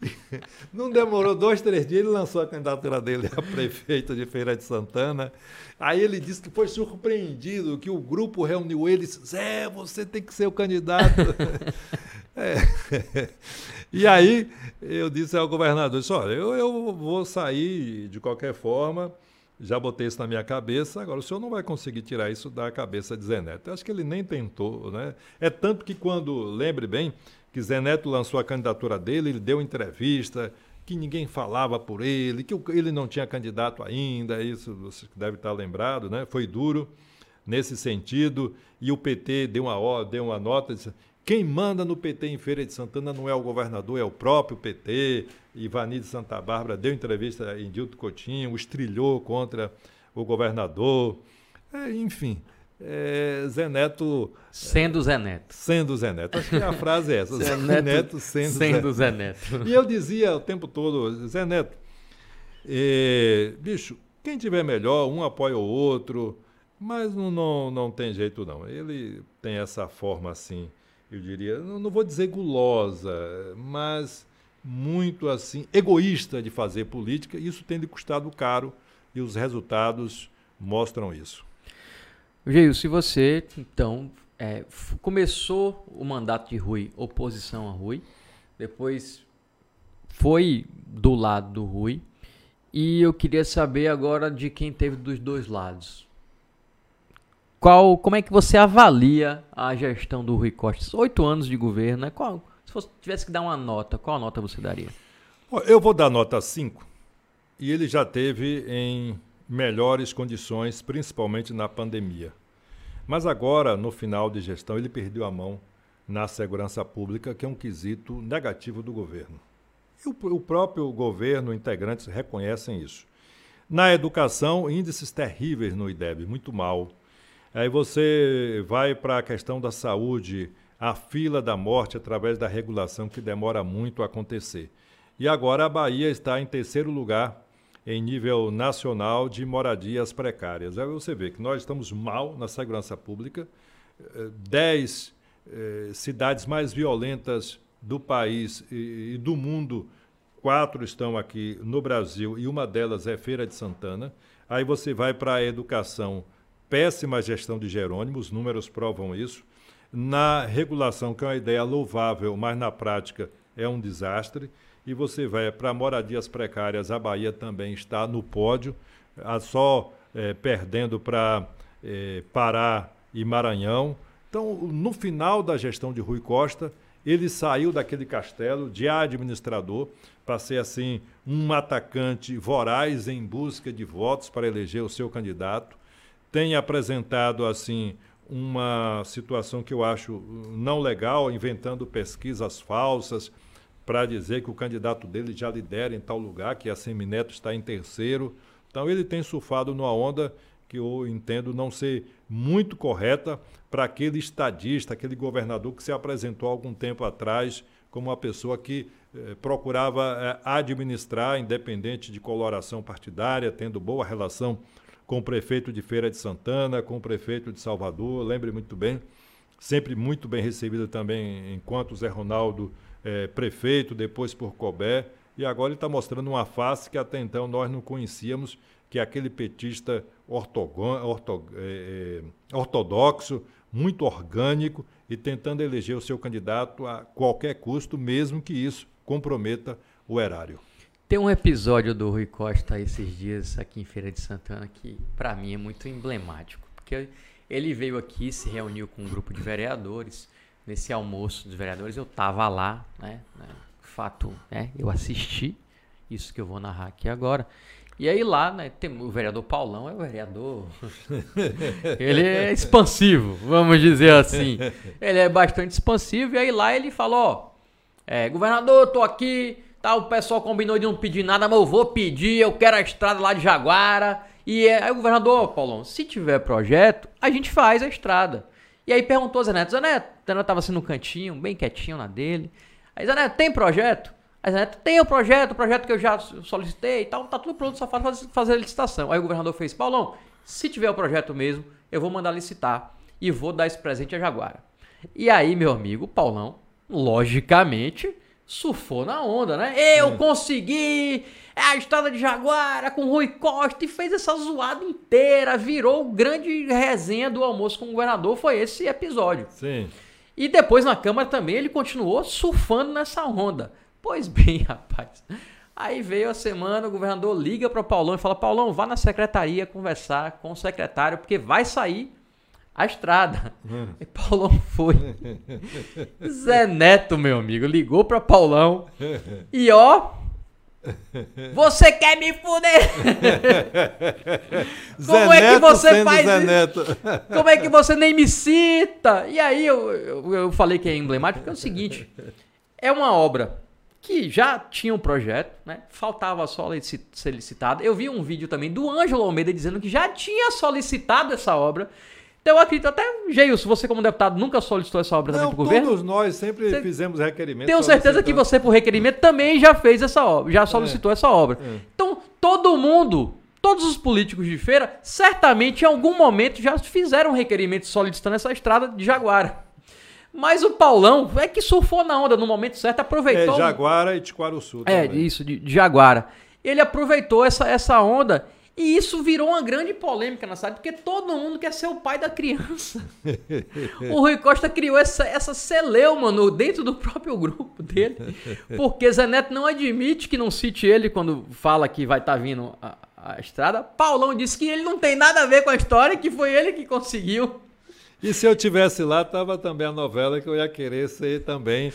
S2: Não demorou dois, três dias, ele lançou a candidatura dele a prefeito de Feira de Santana. Aí ele disse que foi surpreendido, que o grupo reuniu ele disse, Zé, você tem que ser o candidato. é. E aí eu disse ao governador, olha, eu, eu vou sair de qualquer forma já botei isso na minha cabeça, agora o senhor não vai conseguir tirar isso da cabeça de Zé Neto. Eu acho que ele nem tentou, né? É tanto que quando, lembre bem, que Zé Neto lançou a candidatura dele, ele deu entrevista, que ninguém falava por ele, que ele não tinha candidato ainda, isso você deve estar lembrado, né? Foi duro nesse sentido, e o PT deu uma, deu uma nota, disse, quem manda no PT em Feira de Santana não é o governador, é o próprio PT. Ivani de Santa Bárbara deu entrevista em Dilto Coutinho, estrilhou contra o governador. É, enfim, é, Zé Neto.
S1: Sendo Zé Neto.
S2: Sendo Zé Neto. Acho que a frase é essa. Zé, Zé Neto, Neto, sendo,
S1: sendo Zé, Zé Neto.
S2: E eu dizia o tempo todo, Zé Neto, é, bicho, quem tiver melhor, um apoia o outro, mas não, não, não tem jeito não. Ele tem essa forma assim eu diria, não, vou dizer gulosa, mas muito assim, egoísta de fazer política, isso tem lhe custado caro e os resultados mostram isso.
S1: Geio, se você, então, é, começou o mandato de Rui, oposição a Rui, depois foi do lado do Rui, e eu queria saber agora de quem teve dos dois lados. Qual, como é que você avalia a gestão do Rui Costa? Oito anos de governo, né? Qual, se fosse, tivesse que dar uma nota, qual nota você daria?
S2: Eu vou dar nota 5. E ele já teve em melhores condições, principalmente na pandemia. Mas agora, no final de gestão, ele perdeu a mão na segurança pública, que é um quesito negativo do governo. E o, o próprio governo, integrantes, reconhecem isso. Na educação, índices terríveis no IDEB, muito mal. Aí você vai para a questão da saúde, a fila da morte através da regulação que demora muito a acontecer. E agora a Bahia está em terceiro lugar em nível nacional de moradias precárias. Aí você vê que nós estamos mal na segurança pública. Eh, dez eh, cidades mais violentas do país e, e do mundo, quatro estão aqui no Brasil e uma delas é Feira de Santana. Aí você vai para a educação péssima gestão de Jerônimo, os números provam isso. Na regulação, que é uma ideia louvável, mas na prática é um desastre. E você vai para moradias precárias, a Bahia também está no pódio, só é, perdendo para é, Pará e Maranhão. Então, no final da gestão de Rui Costa, ele saiu daquele castelo de administrador para ser assim um atacante voraz em busca de votos para eleger o seu candidato tem apresentado assim uma situação que eu acho não legal, inventando pesquisas falsas para dizer que o candidato dele já lidera em tal lugar, que a Semineto está em terceiro. Então ele tem surfado numa onda que eu entendo não ser muito correta para aquele estadista, aquele governador que se apresentou algum tempo atrás como uma pessoa que eh, procurava eh, administrar, independente de coloração partidária, tendo boa relação com o prefeito de Feira de Santana, com o prefeito de Salvador, lembre muito bem, sempre muito bem recebido também enquanto Zé Ronaldo é, prefeito, depois por Cobé, e agora ele está mostrando uma face que até então nós não conhecíamos, que é aquele petista orto, é, é, ortodoxo, muito orgânico e tentando eleger o seu candidato a qualquer custo, mesmo que isso comprometa o erário.
S1: Tem um episódio do Rui Costa esses dias aqui em Feira de Santana que para mim é muito emblemático, porque ele veio aqui, se reuniu com um grupo de vereadores, nesse almoço dos vereadores eu tava lá, né, né fato, né, eu assisti isso que eu vou narrar aqui agora. E aí lá, né, tem o vereador Paulão, é o vereador. ele é expansivo, vamos dizer assim. Ele é bastante expansivo, e aí lá ele falou, ó, É, governador, eu tô aqui, tá, o pessoal combinou de não pedir nada, mas eu vou pedir, eu quero a estrada lá de Jaguara. E é, aí o governador, Paulão, se tiver projeto, a gente faz a estrada. E aí perguntou Zé Neto, Zé Neto, Zé Neto tava assim no cantinho, bem quietinho na dele. Aí Zé Neto, tem projeto? Aí Zé Neto, tem o projeto, o projeto que eu já solicitei e tal, tá tudo pronto, só falta fazer a licitação. Aí o governador fez, Paulão, se tiver o projeto mesmo, eu vou mandar licitar e vou dar esse presente a Jaguara. E aí, meu amigo, Paulão, logicamente, surfou na onda, né? Eu é. consegui! É a estrada de Jaguara com Rui Costa e fez essa zoada inteira, virou grande resenha do almoço com o governador, foi esse episódio.
S2: Sim.
S1: E depois na Câmara também ele continuou surfando nessa onda. Pois bem, rapaz. Aí veio a semana, o governador liga para o Paulão e fala: Paulão, vá na secretaria conversar com o secretário, porque vai sair a estrada. Hum. E Paulão foi. Zé Neto, meu amigo, ligou para Paulão e ó. Você quer me fuder? Como é que você faz Zé Neto. Como é que você nem me cita? E aí eu, eu, eu falei que é emblemático, porque é o seguinte: é uma obra que já tinha um projeto, né? Faltava só ser licitada. Eu vi um vídeo também do Ângelo Almeida dizendo que já tinha solicitado essa obra. Então eu acredito até, Geilson, você como deputado nunca solicitou essa obra também para o governo?
S2: todos nós sempre você fizemos requerimento.
S1: Tenho certeza que você, por requerimento, também já fez essa obra, já solicitou é. essa obra. É. Então, todo mundo, todos os políticos de feira, certamente em algum momento já fizeram um requerimento solicitando essa estrada de Jaguara. Mas o Paulão é que surfou na onda no momento certo, aproveitou.
S2: É, Jaguara e Tiquaruçu.
S1: É, isso, de, de Jaguara. Ele aproveitou essa, essa onda e isso virou uma grande polêmica na cidade, porque todo mundo quer ser o pai da criança. o Rui Costa criou essa, essa celeuma no, dentro do próprio grupo dele, porque Zé Neto não admite que não cite ele quando fala que vai estar tá vindo a, a estrada. Paulão disse que ele não tem nada a ver com a história, que foi ele que conseguiu.
S2: E se eu tivesse lá, tava também a novela que eu ia querer ser também,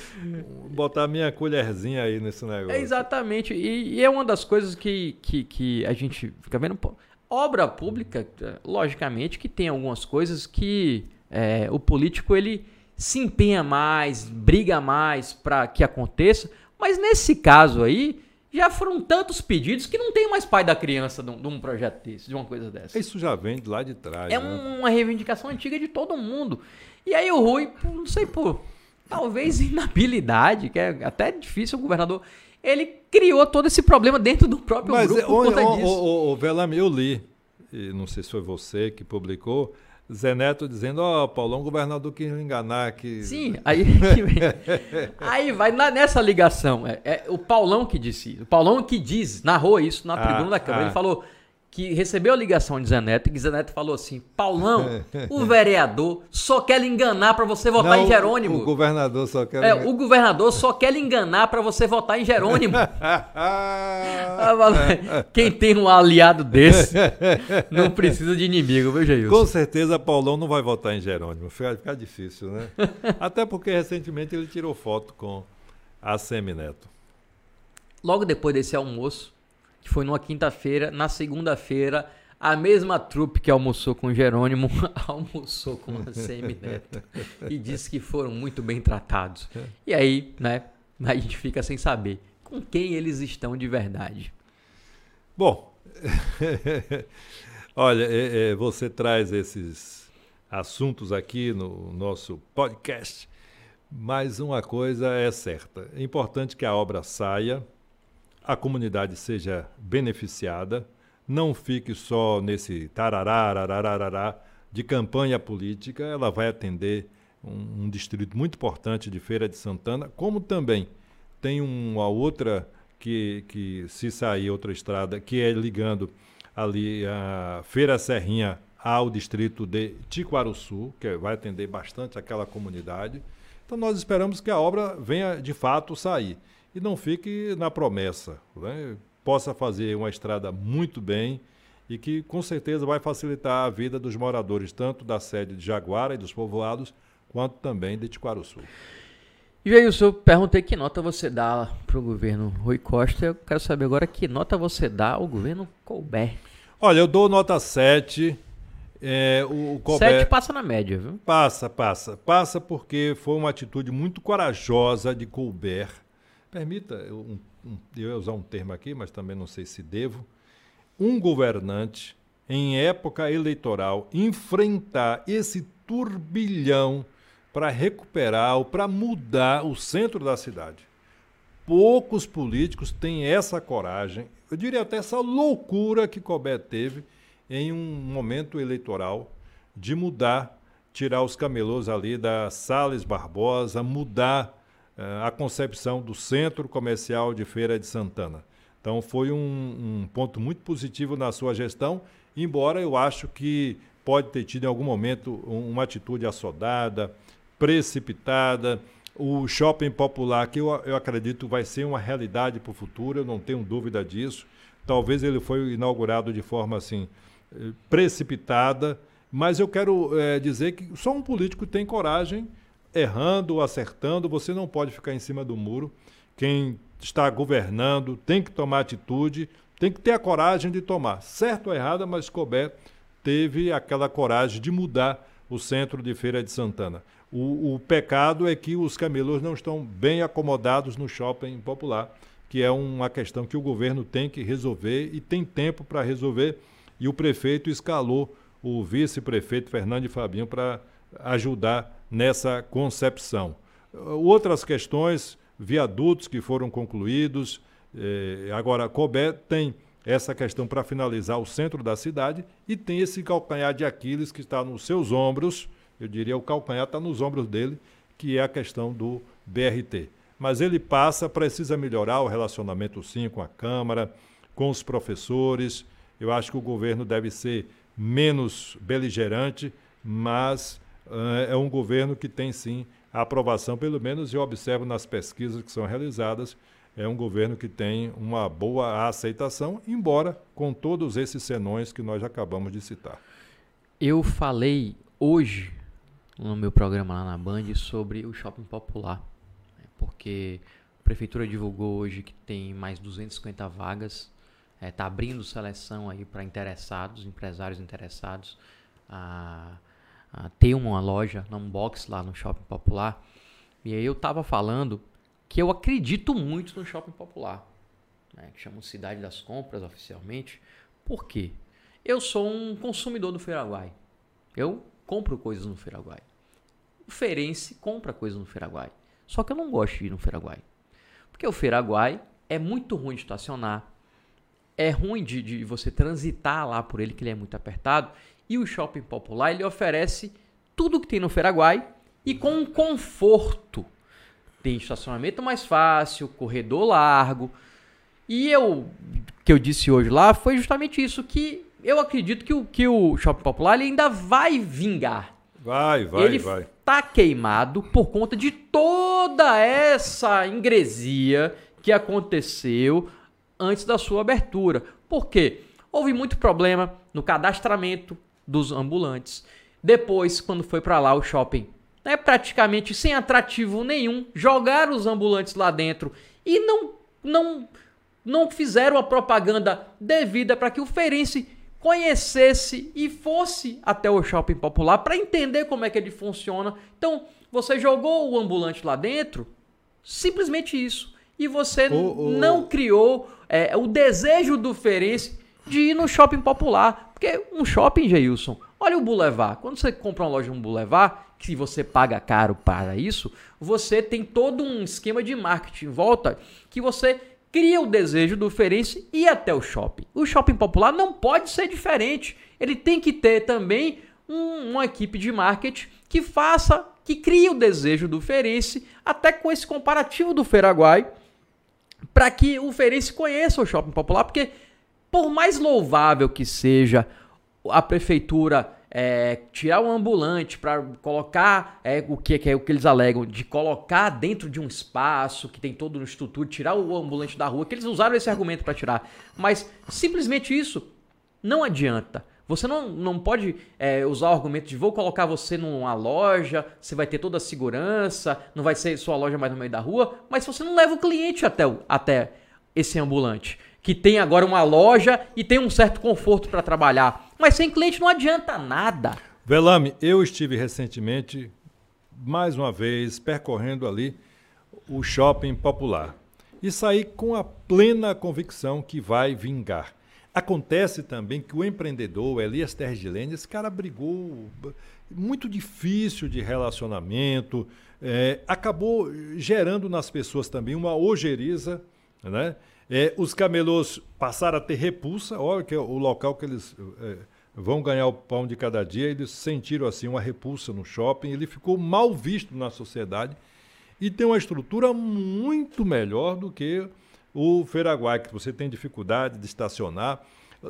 S2: botar minha colherzinha aí nesse negócio.
S1: É exatamente. E, e, é uma das coisas que, que, que a gente fica vendo. Obra pública, logicamente, que tem algumas coisas que é, o político ele se empenha mais, briga mais para que aconteça. Mas nesse caso aí, já foram tantos pedidos que não tem mais pai da criança de um, de um, projeto desse, de uma coisa dessa.
S2: Isso já vem de lá de trás.
S1: É
S2: né?
S1: uma reivindicação antiga de todo mundo. E aí o Rui, não sei por talvez inabilidade, que é até difícil o governador, ele criou todo esse problema dentro do próprio Mas, grupo. Mas,
S2: o, o, o, Velame, eu li, e não sei se foi você que publicou, Zé Neto dizendo, ó, oh, Paulão, governador quis enganar que.
S1: Sim, aí, aí vai na, nessa ligação. É, é, o Paulão que disse isso. O Paulão que diz, narrou isso na ah, tribuna da Câmara. Ah. Ele falou: que recebeu a ligação de Zé Neto, e Zé Neto falou assim: Paulão, o vereador só quer lhe enganar para você votar Não, em Jerônimo.
S2: O, governador só quer.
S1: É, o governador só quer lhe enganar para você votar em Jerônimo. Quem tem um aliado desse não precisa de inimigo, viu, Jair?
S2: Com certeza, Paulão não vai votar em Jerônimo. Fica, fica difícil, né? Até porque recentemente ele tirou foto com a Semineto.
S1: Logo depois desse almoço, que foi numa quinta-feira. Na segunda-feira, a mesma trupe que almoçou com Jerônimo almoçou com a Semineto e disse que foram muito bem tratados. E aí, né, a gente fica sem saber com quem eles estão de verdade.
S2: Bom, olha, é, é, você traz esses assuntos aqui no nosso podcast, mas uma coisa é certa: é importante que a obra saia a comunidade seja beneficiada, não fique só nesse tarará, de campanha política, ela vai atender um, um, distrito muito importante de Feira de Santana, como também tem uma outra que, que se sair outra estrada, que é ligando ali a Feira Serrinha ao distrito de Tiquaruçu, que vai atender bastante aquela comunidade. Então nós esperamos que a obra venha de fato sair e não fique na promessa. Né? Possa fazer uma estrada muito bem e que com certeza vai facilitar a vida dos moradores, tanto da sede de Jaguara e dos povoados, quanto também de Tiquaruçu.
S1: E aí, eu perguntei que nota você dá para o governo Rui Costa. Eu quero saber agora que nota você dá ao governo Colbert.
S2: Olha, eu dou nota 7.
S1: É, o Colbert... Sete passa na média, viu?
S2: Passa, passa. Passa porque foi uma atitude muito corajosa de Colbert. Permita, eu, um, eu ia usar um termo aqui, mas também não sei se devo. Um governante, em época eleitoral, enfrentar esse turbilhão para recuperar ou para mudar o centro da cidade. Poucos políticos têm essa coragem, eu diria até essa loucura que Colbert teve em um momento eleitoral de mudar, tirar os camelôs ali da Sales Barbosa, mudar a concepção do centro comercial de Feira de Santana. Então foi um, um, ponto muito positivo na sua gestão, embora eu acho que pode ter tido em algum momento uma atitude assodada, precipitada. O shopping popular, que eu, eu acredito vai ser uma realidade para o futuro, eu não tenho dúvida disso. Talvez ele foi inaugurado de forma assim precipitada, mas eu quero é, dizer que só um político tem coragem, errando, acertando, você não pode ficar em cima do muro. Quem está governando tem que tomar atitude, tem que ter a coragem de tomar, certo ou errada, mas Colbert teve aquela coragem de mudar o centro de Feira de Santana. O, o pecado é que os camelôs não estão bem acomodados no shopping popular, que é uma questão que o governo tem que resolver e tem tempo para resolver e o prefeito escalou o vice-prefeito Fernando Fabinho para ajudar nessa concepção. Outras questões, viadutos que foram concluídos. Eh, agora, Cobé tem essa questão para finalizar o centro da cidade e tem esse calcanhar de Aquiles que está nos seus ombros, eu diria o calcanhar está nos ombros dele, que é a questão do BRT. Mas ele passa, precisa melhorar o relacionamento sim com a Câmara, com os professores, eu acho que o governo deve ser menos beligerante, mas é um governo que tem sim a aprovação, pelo menos eu observo nas pesquisas que são realizadas, é um governo que tem uma boa aceitação, embora com todos esses senões que nós acabamos de citar.
S1: Eu falei hoje no meu programa lá na Band sobre o shopping popular, né, porque a prefeitura divulgou hoje que tem mais 250 vagas está é, tá abrindo seleção aí para interessados, empresários interessados a, a, ter uma loja, um box lá no Shopping Popular. E aí eu estava falando que eu acredito muito no Shopping Popular, né, que chama Cidade das Compras oficialmente. Por quê? Eu sou um consumidor do Feiraguai. Eu compro coisas no Feiraguai. O feirense compra coisas no Feiraguai. Só que eu não gosto de ir no Feiraguai. Porque o Feiraguai é muito ruim de estacionar, é ruim de, de você transitar lá por ele, que ele é muito apertado. E o shopping popular ele oferece tudo que tem no Feraguai e com um conforto. Tem estacionamento mais fácil, corredor largo. E eu que eu disse hoje lá foi justamente isso que eu acredito que o, que o shopping popular ele ainda vai vingar.
S2: Vai, vai,
S1: ele
S2: vai.
S1: Tá queimado por conta de toda essa ingresia que aconteceu antes da sua abertura. Por quê? Houve muito problema no cadastramento dos ambulantes. Depois, quando foi para lá o shopping, é praticamente sem atrativo nenhum, jogaram os ambulantes lá dentro e não não não fizeram a propaganda devida para que o feirense conhecesse e fosse até o shopping popular para entender como é que ele funciona. Então, você jogou o ambulante lá dentro, simplesmente isso e você oh, oh. não criou é, o desejo do feirense de ir no shopping popular. Porque um shopping, Geilson, olha o Boulevard. Quando você compra uma loja no Boulevard, que você paga caro para isso, você tem todo um esquema de marketing em volta que você cria o desejo do feirense ir até o shopping. O shopping popular não pode ser diferente. Ele tem que ter também um, uma equipe de marketing que faça, que crie o desejo do feirense, até com esse comparativo do Feraguai, para que o feirense conheça o shopping popular, porque por mais louvável que seja a prefeitura é, tirar um ambulante para colocar é, o que, que, é o que eles alegam de colocar dentro de um espaço que tem todo uma estrutura, tirar o ambulante da rua, que eles usaram esse argumento para tirar, mas simplesmente isso não adianta. Você não, não pode é, usar o argumento de vou colocar você numa loja, você vai ter toda a segurança, não vai ser sua loja mais no meio da rua, mas você não leva o cliente até, o, até esse ambulante, que tem agora uma loja e tem um certo conforto para trabalhar. Mas sem cliente não adianta nada.
S2: Velame, eu estive recentemente, mais uma vez, percorrendo ali o shopping popular e saí com a plena convicção que vai vingar. Acontece também que o empreendedor, Elias Tergilene, esse cara brigou, muito difícil de relacionamento, é, acabou gerando nas pessoas também uma ojeriza, né? É, os camelôs passaram a ter repulsa, olha que é o local que eles é, vão ganhar o pão de cada dia, eles sentiram assim uma repulsa no shopping, ele ficou mal visto na sociedade e tem uma estrutura muito melhor do que o Feraguai, que você tem dificuldade de estacionar.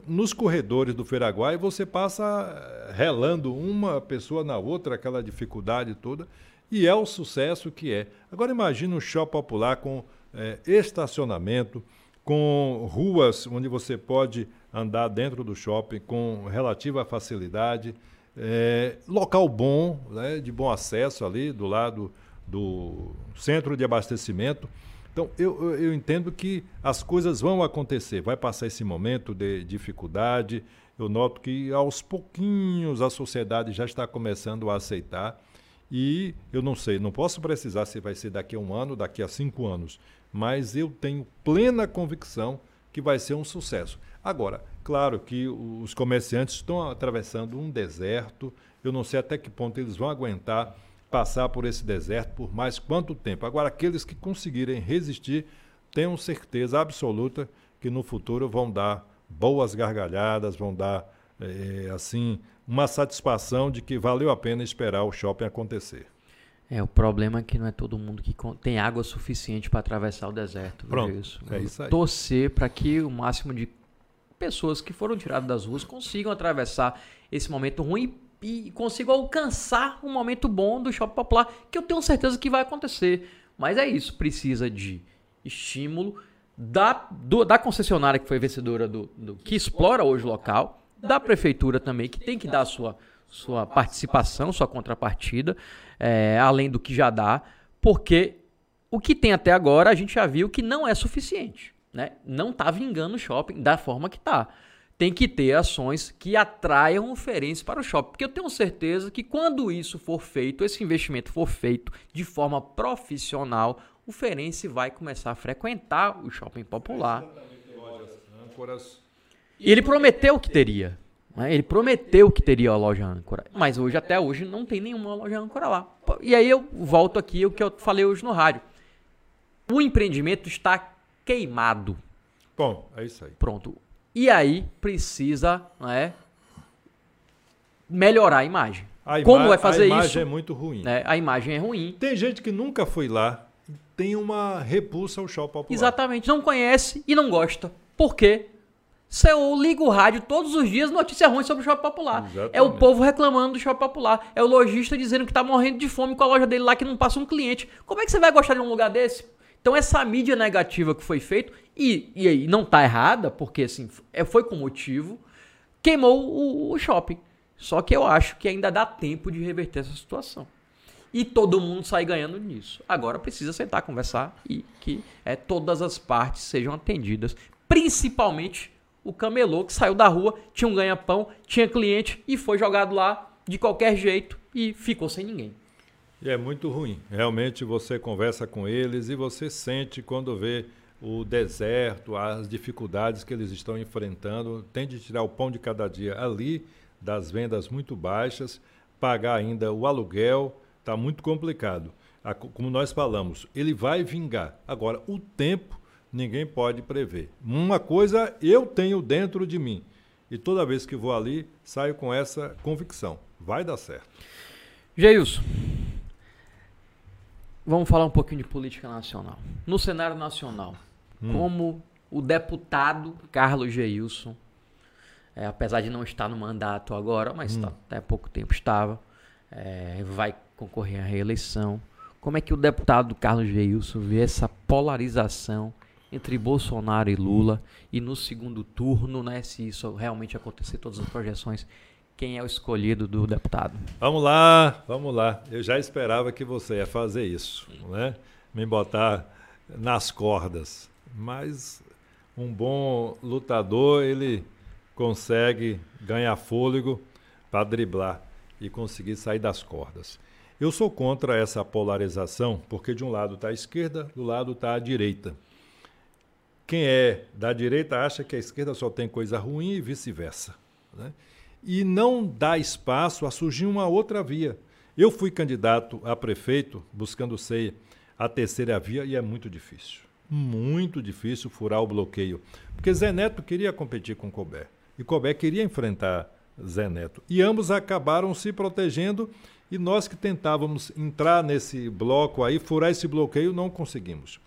S2: Nos corredores do Feraguai, você passa relando uma pessoa na outra, aquela dificuldade toda, e é o sucesso que é. Agora imagine um shopping popular com é, estacionamento, com ruas onde você pode andar dentro do shopping com relativa facilidade, é, local bom, né, de bom acesso ali do lado do centro de abastecimento. Então, eu, eu entendo que as coisas vão acontecer, vai passar esse momento de dificuldade. Eu noto que aos pouquinhos a sociedade já está começando a aceitar. E eu não sei, não posso precisar se vai ser daqui a um ano, daqui a cinco anos, mas eu tenho plena convicção que vai ser um sucesso. Agora, claro que os comerciantes estão atravessando um deserto, eu não sei até que ponto eles vão aguentar passar por esse deserto por mais quanto tempo. Agora, aqueles que conseguirem resistir, tenham certeza absoluta que no futuro vão dar boas gargalhadas, vão dar, é, assim, uma satisfação de que valeu a pena esperar o shopping acontecer.
S1: É, o problema é que não é todo mundo que tem água suficiente para atravessar o deserto.
S2: Pronto, isso. é isso aí.
S1: Torcer para que o máximo de pessoas que foram tiradas das ruas consigam atravessar esse momento ruim e consigo alcançar um momento bom do shopping popular, que eu tenho certeza que vai acontecer. Mas é isso, precisa de estímulo da, do, da concessionária que foi vencedora do, do, que explora hoje o local, da prefeitura também, que tem que dar sua, sua participação, sua contrapartida, é, além do que já dá, porque o que tem até agora a gente já viu que não é suficiente. Né? Não está vingando o shopping da forma que está tem que ter ações que atraiam oferências para o shopping. Porque eu tenho certeza que quando isso for feito, esse investimento for feito de forma profissional, o Ferense vai começar a frequentar o shopping popular. E ele prometeu que teria. Né? Ele prometeu que teria a loja âncora. Mas hoje, até hoje, não tem nenhuma loja âncora lá. E aí eu volto aqui o que eu falei hoje no rádio. O empreendimento está queimado.
S2: Bom, é isso aí.
S1: Pronto. E aí precisa né, melhorar a imagem.
S2: A
S1: Como vai fazer isso?
S2: A imagem isso? é muito ruim.
S1: Né, a imagem é ruim.
S2: Tem gente que nunca foi lá, tem uma repulsa ao shopping popular.
S1: Exatamente, não conhece e não gosta. Por quê? Você liga o rádio todos os dias, notícia ruim sobre o shopping popular. Exatamente. É o povo reclamando do shopping popular. É o lojista dizendo que está morrendo de fome com a loja dele lá que não passa um cliente. Como é que você vai gostar de um lugar desse? Então essa mídia negativa que foi feita, e, e aí não está errada, porque assim, é, foi com motivo, queimou o, o shopping. Só que eu acho que ainda dá tempo de reverter essa situação. E todo mundo sai ganhando nisso. Agora precisa sentar, conversar e que é, todas as partes sejam atendidas. Principalmente o camelô que saiu da rua, tinha um ganha-pão, tinha cliente e foi jogado lá de qualquer jeito e ficou sem ninguém.
S2: E é muito ruim. Realmente você conversa com eles e você sente quando vê o deserto, as dificuldades que eles estão enfrentando, tem de tirar o pão de cada dia ali, das vendas muito baixas, pagar ainda o aluguel, está muito complicado. Como nós falamos, ele vai vingar. Agora, o tempo ninguém pode prever. Uma coisa eu tenho dentro de mim, e toda vez que vou ali, saio com essa convicção: vai dar certo.
S1: Geilson, vamos falar um pouquinho de política nacional. No cenário nacional, hum. como o deputado Carlos Geilson, é, apesar de não estar no mandato agora, mas hum. tá, até há pouco tempo estava, é, vai concorrer à reeleição. Como é que o deputado Carlos Geilson vê essa polarização entre Bolsonaro e Lula e no segundo turno, né, se isso realmente acontecer, todas as projeções, quem é o escolhido do deputado.
S2: Vamos lá, vamos lá. Eu já esperava que você ia fazer isso, né? Me botar nas cordas. Mas um bom lutador, ele consegue ganhar fôlego para driblar e conseguir sair das cordas. Eu sou contra essa polarização, porque de um lado está a esquerda, do lado está a direita. Quem é da direita acha que a esquerda só tem coisa ruim e vice-versa. Né? E não dá espaço a surgir uma outra via. Eu fui candidato a prefeito buscando ser a terceira via e é muito difícil. Muito difícil furar o bloqueio. Porque Zé Neto queria competir com Colbert. E Colbert queria enfrentar Zé Neto. E ambos acabaram se protegendo e nós que tentávamos entrar nesse bloco aí, furar esse bloqueio, não conseguimos.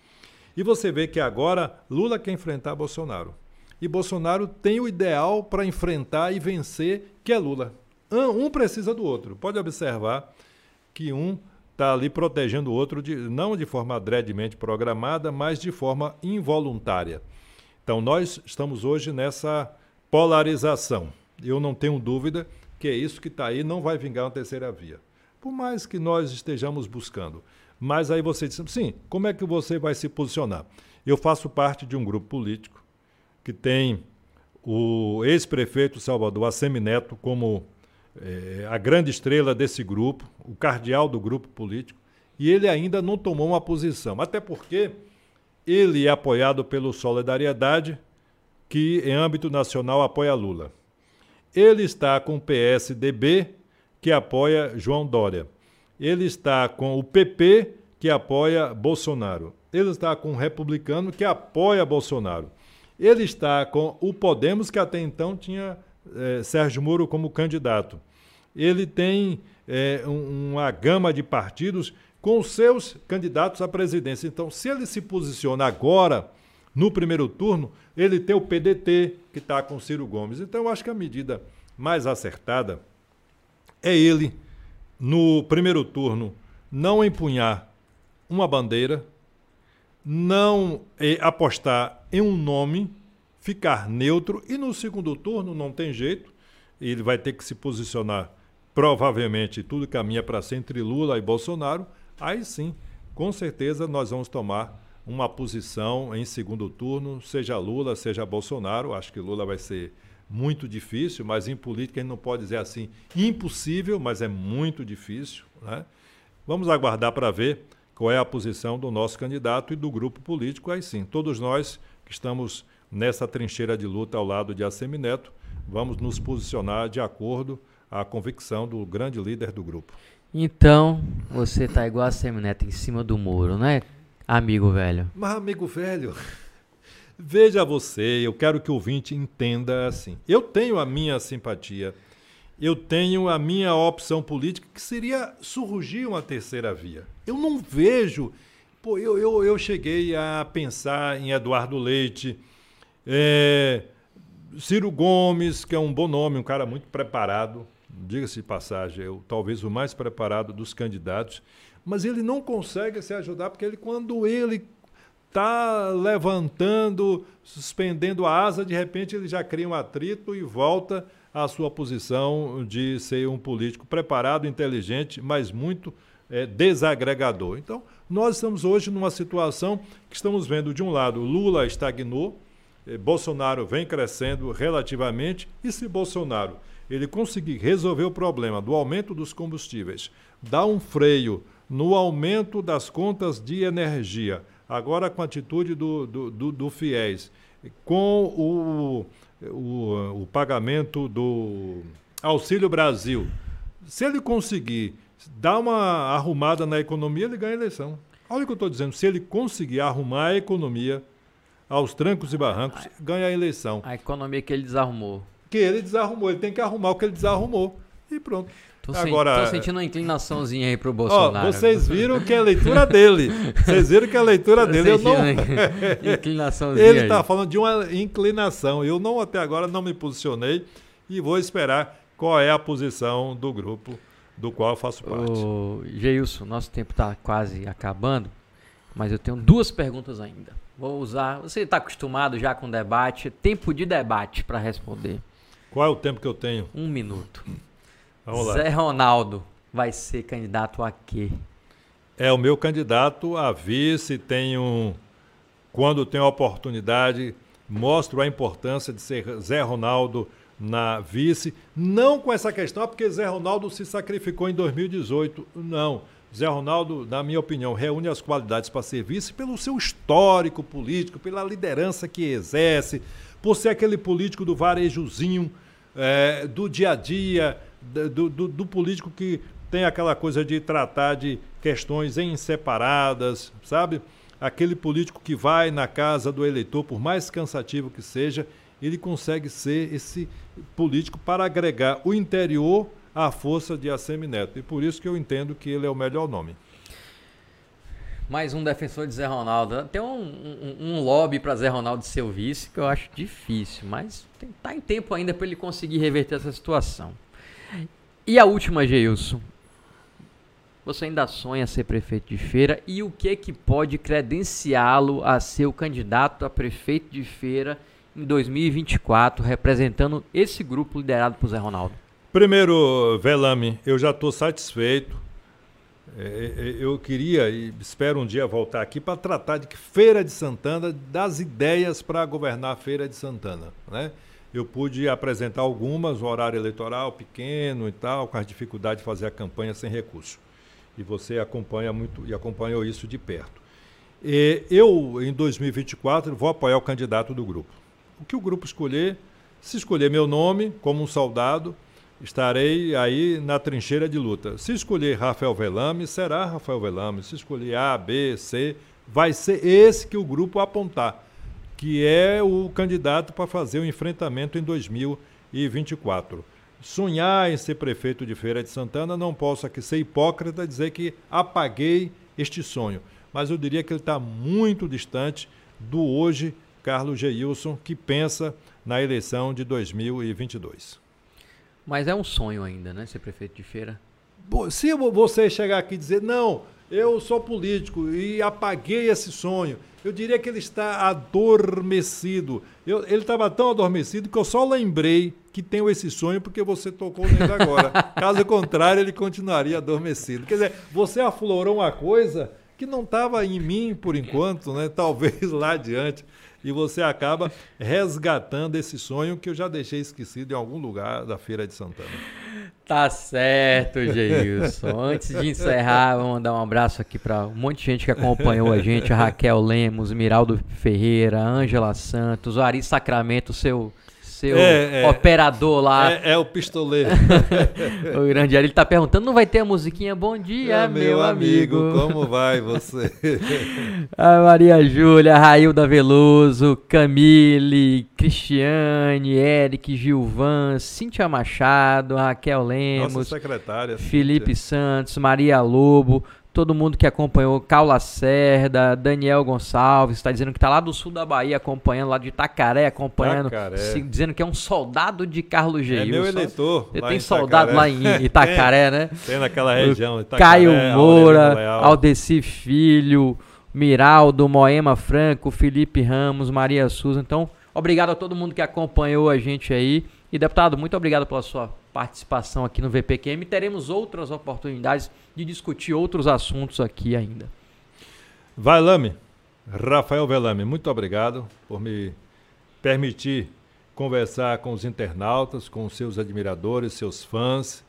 S2: E você vê que agora Lula quer enfrentar Bolsonaro. E Bolsonaro tem o ideal para enfrentar e vencer, que é Lula. Um precisa do outro. Pode observar que um está ali protegendo o outro, de, não de forma dreadmente programada, mas de forma involuntária. Então, nós estamos hoje nessa polarização. Eu não tenho dúvida que é isso que está aí, não vai vingar uma terceira via por mais que nós estejamos buscando. Mas aí você diz, sim, como é que você vai se posicionar? Eu faço parte de um grupo político que tem o ex-prefeito Salvador Assemineto como é, a grande estrela desse grupo, o cardeal do grupo político, e ele ainda não tomou uma posição, até porque ele é apoiado pelo Solidariedade, que em âmbito nacional apoia Lula. Ele está com o PSDB, que apoia João Dória. Ele está com o PP, que apoia Bolsonaro. Ele está com o republicano, que apoia Bolsonaro. Ele está com o Podemos, que até então tinha é, Sérgio Moro como candidato. Ele tem é, uma gama de partidos com seus candidatos à presidência. Então, se ele se posiciona agora, no primeiro turno, ele tem o PDT, que está com Ciro Gomes. Então, eu acho que a medida mais acertada é ele, no primeiro turno, não empunhar uma bandeira, não é, apostar em um nome, ficar neutro e no segundo turno não tem jeito, ele vai ter que se posicionar. Provavelmente tudo caminha para ser entre Lula e Bolsonaro. Aí sim, com certeza nós vamos tomar uma posição em segundo turno, seja Lula, seja Bolsonaro. Acho que Lula vai ser muito difícil, mas em política a gente não pode dizer assim impossível, mas é muito difícil. Né? Vamos aguardar para ver qual é a posição do nosso candidato e do grupo político. Aí sim, todos nós que estamos nessa trincheira de luta ao lado de Assemineto, vamos nos posicionar de acordo à convicção do grande líder do grupo.
S1: Então, você tá igual a Semineto em cima do muro, né, amigo velho?
S2: Mas, amigo velho, Veja você, eu quero que o ouvinte entenda assim. Eu tenho a minha simpatia, eu tenho a minha opção política, que seria surgir uma terceira via. Eu não vejo. Pô, eu, eu, eu cheguei a pensar em Eduardo Leite, é, Ciro Gomes, que é um bom nome, um cara muito preparado, diga-se de passagem, eu, talvez o mais preparado dos candidatos, mas ele não consegue se ajudar, porque ele, quando ele está levantando, suspendendo a asa, de repente ele já cria um atrito e volta à sua posição de ser um político preparado, inteligente, mas muito é, desagregador. Então, nós estamos hoje numa situação que estamos vendo, de um lado, Lula estagnou, eh, Bolsonaro vem crescendo relativamente, e se Bolsonaro ele conseguir resolver o problema do aumento dos combustíveis, dar um freio no aumento das contas de energia, agora com a atitude do, do, do, do FIES, com o, o, o pagamento do Auxílio Brasil, se ele conseguir dar uma arrumada na economia, ele ganha a eleição. Olha o que eu estou dizendo, se ele conseguir arrumar a economia aos trancos e barrancos, ganha a eleição.
S1: A economia que ele desarrumou.
S2: Que ele desarrumou, ele tem que arrumar o que ele desarrumou. E pronto.
S1: Tô, Agora, tô sentindo uma inclinaçãozinha aí pro Bolsonaro.
S2: Ó, vocês viram que é a leitura dele. Vocês viram que é a leitura dele. Eu não...
S1: inclinaçãozinha
S2: Ele está falando de uma inclinação. Eu não até agora não me posicionei e vou esperar qual é a posição do grupo do qual eu faço parte.
S1: Ô, Geilson, nosso tempo está quase acabando, mas eu tenho duas perguntas ainda. Vou usar. Você está acostumado já com debate? Tempo de debate para responder.
S2: Qual é o tempo que eu tenho?
S1: Um minuto. Vamos lá. Zé Ronaldo vai ser candidato a quê?
S2: É o meu candidato a vice. Tenho, quando tenho a oportunidade, mostro a importância de ser Zé Ronaldo na vice, não com essa questão, porque Zé Ronaldo se sacrificou em 2018, não. Zé Ronaldo, na minha opinião, reúne as qualidades para ser vice pelo seu histórico político, pela liderança que exerce, por ser aquele político do varejozinho, é, do dia a dia, do, do, do político que tem aquela coisa de tratar de questões em separadas, sabe? Aquele político que vai na casa do eleitor, por mais cansativo que seja, ele consegue ser esse político para agregar o interior à força de Assemineto. E por isso que eu entendo que ele é o melhor nome.
S1: Mais um defensor de Zé Ronaldo. Tem um, um, um lobby para Zé Ronaldo ser o vice que eu acho difícil, mas está em tempo ainda para ele conseguir reverter essa situação. E a última, Geilson. Você ainda sonha ser prefeito de feira e o que que pode credenciá-lo a ser o candidato a prefeito de feira em 2024, representando esse grupo liderado por Zé Ronaldo?
S2: Primeiro, Velame, eu já estou satisfeito. É, é, eu queria e espero um dia voltar aqui para tratar de Feira de Santana, das ideias para governar a Feira de Santana. Né? Eu pude apresentar algumas, o horário eleitoral pequeno e tal, com a dificuldade de fazer a campanha sem recurso. E você acompanha muito e acompanhou isso de perto. E eu, em 2024, vou apoiar o candidato do grupo o que o grupo escolher. Se escolher meu nome como um soldado, estarei aí na trincheira de luta. Se escolher Rafael Velame, será Rafael Velame. Se escolher A, B, C, vai ser esse que o grupo apontar, que é o candidato para fazer o enfrentamento em 2024. Sonhar em ser prefeito de Feira de Santana, não posso aqui ser hipócrita dizer que apaguei este sonho, mas eu diria que ele está muito distante do hoje Carlos Geilson, que pensa na eleição de 2022.
S1: Mas é um sonho ainda, né, ser prefeito de feira?
S2: Se você chegar aqui e dizer, não, eu sou político e apaguei esse sonho, eu diria que ele está adormecido. Eu, ele estava tão adormecido que eu só lembrei que tenho esse sonho porque você tocou nele agora. Caso contrário, ele continuaria adormecido. Quer dizer, você aflorou uma coisa que não estava em mim por enquanto, né? Talvez lá adiante e você acaba resgatando esse sonho que eu já deixei esquecido em algum lugar da Feira de Santana.
S1: Tá certo, Geilson. Antes de encerrar, vou mandar um abraço aqui para um monte de gente que acompanhou a gente: a Raquel Lemos, Miraldo Ferreira, Ângela Santos, o Ari Sacramento, seu seu é, é, operador lá.
S2: É, é o pistoleiro.
S1: o grande ele tá perguntando, não vai ter a musiquinha? Bom dia, é, meu, meu amigo. amigo.
S2: Como vai você?
S1: a Maria Júlia, Railda Veloso, Camille, Cristiane, Eric, Gilvan, Cíntia Machado, Raquel Lemos,
S2: Nossa secretária,
S1: Felipe Cíntia. Santos, Maria Lobo, todo mundo que acompanhou, Cal Lacerda, Daniel Gonçalves, está dizendo que está lá do sul da Bahia acompanhando, lá de Itacaré acompanhando, Se, dizendo que é um soldado de Carlos Geil.
S2: É meu eleitor.
S1: Você tem soldado lá em Itacaré,
S2: né? Tem naquela região.
S1: Itacaré, Caio Moura, Aldeci Filho, Miraldo, Moema Franco, Felipe Ramos, Maria Souza. Então, obrigado a todo mundo que acompanhou a gente aí. E, deputado, muito obrigado pela sua participação aqui no VPQM. Teremos outras oportunidades de discutir outros assuntos aqui ainda.
S2: Vai, Lame. Rafael Velame, muito obrigado por me permitir conversar com os internautas, com seus admiradores, seus fãs.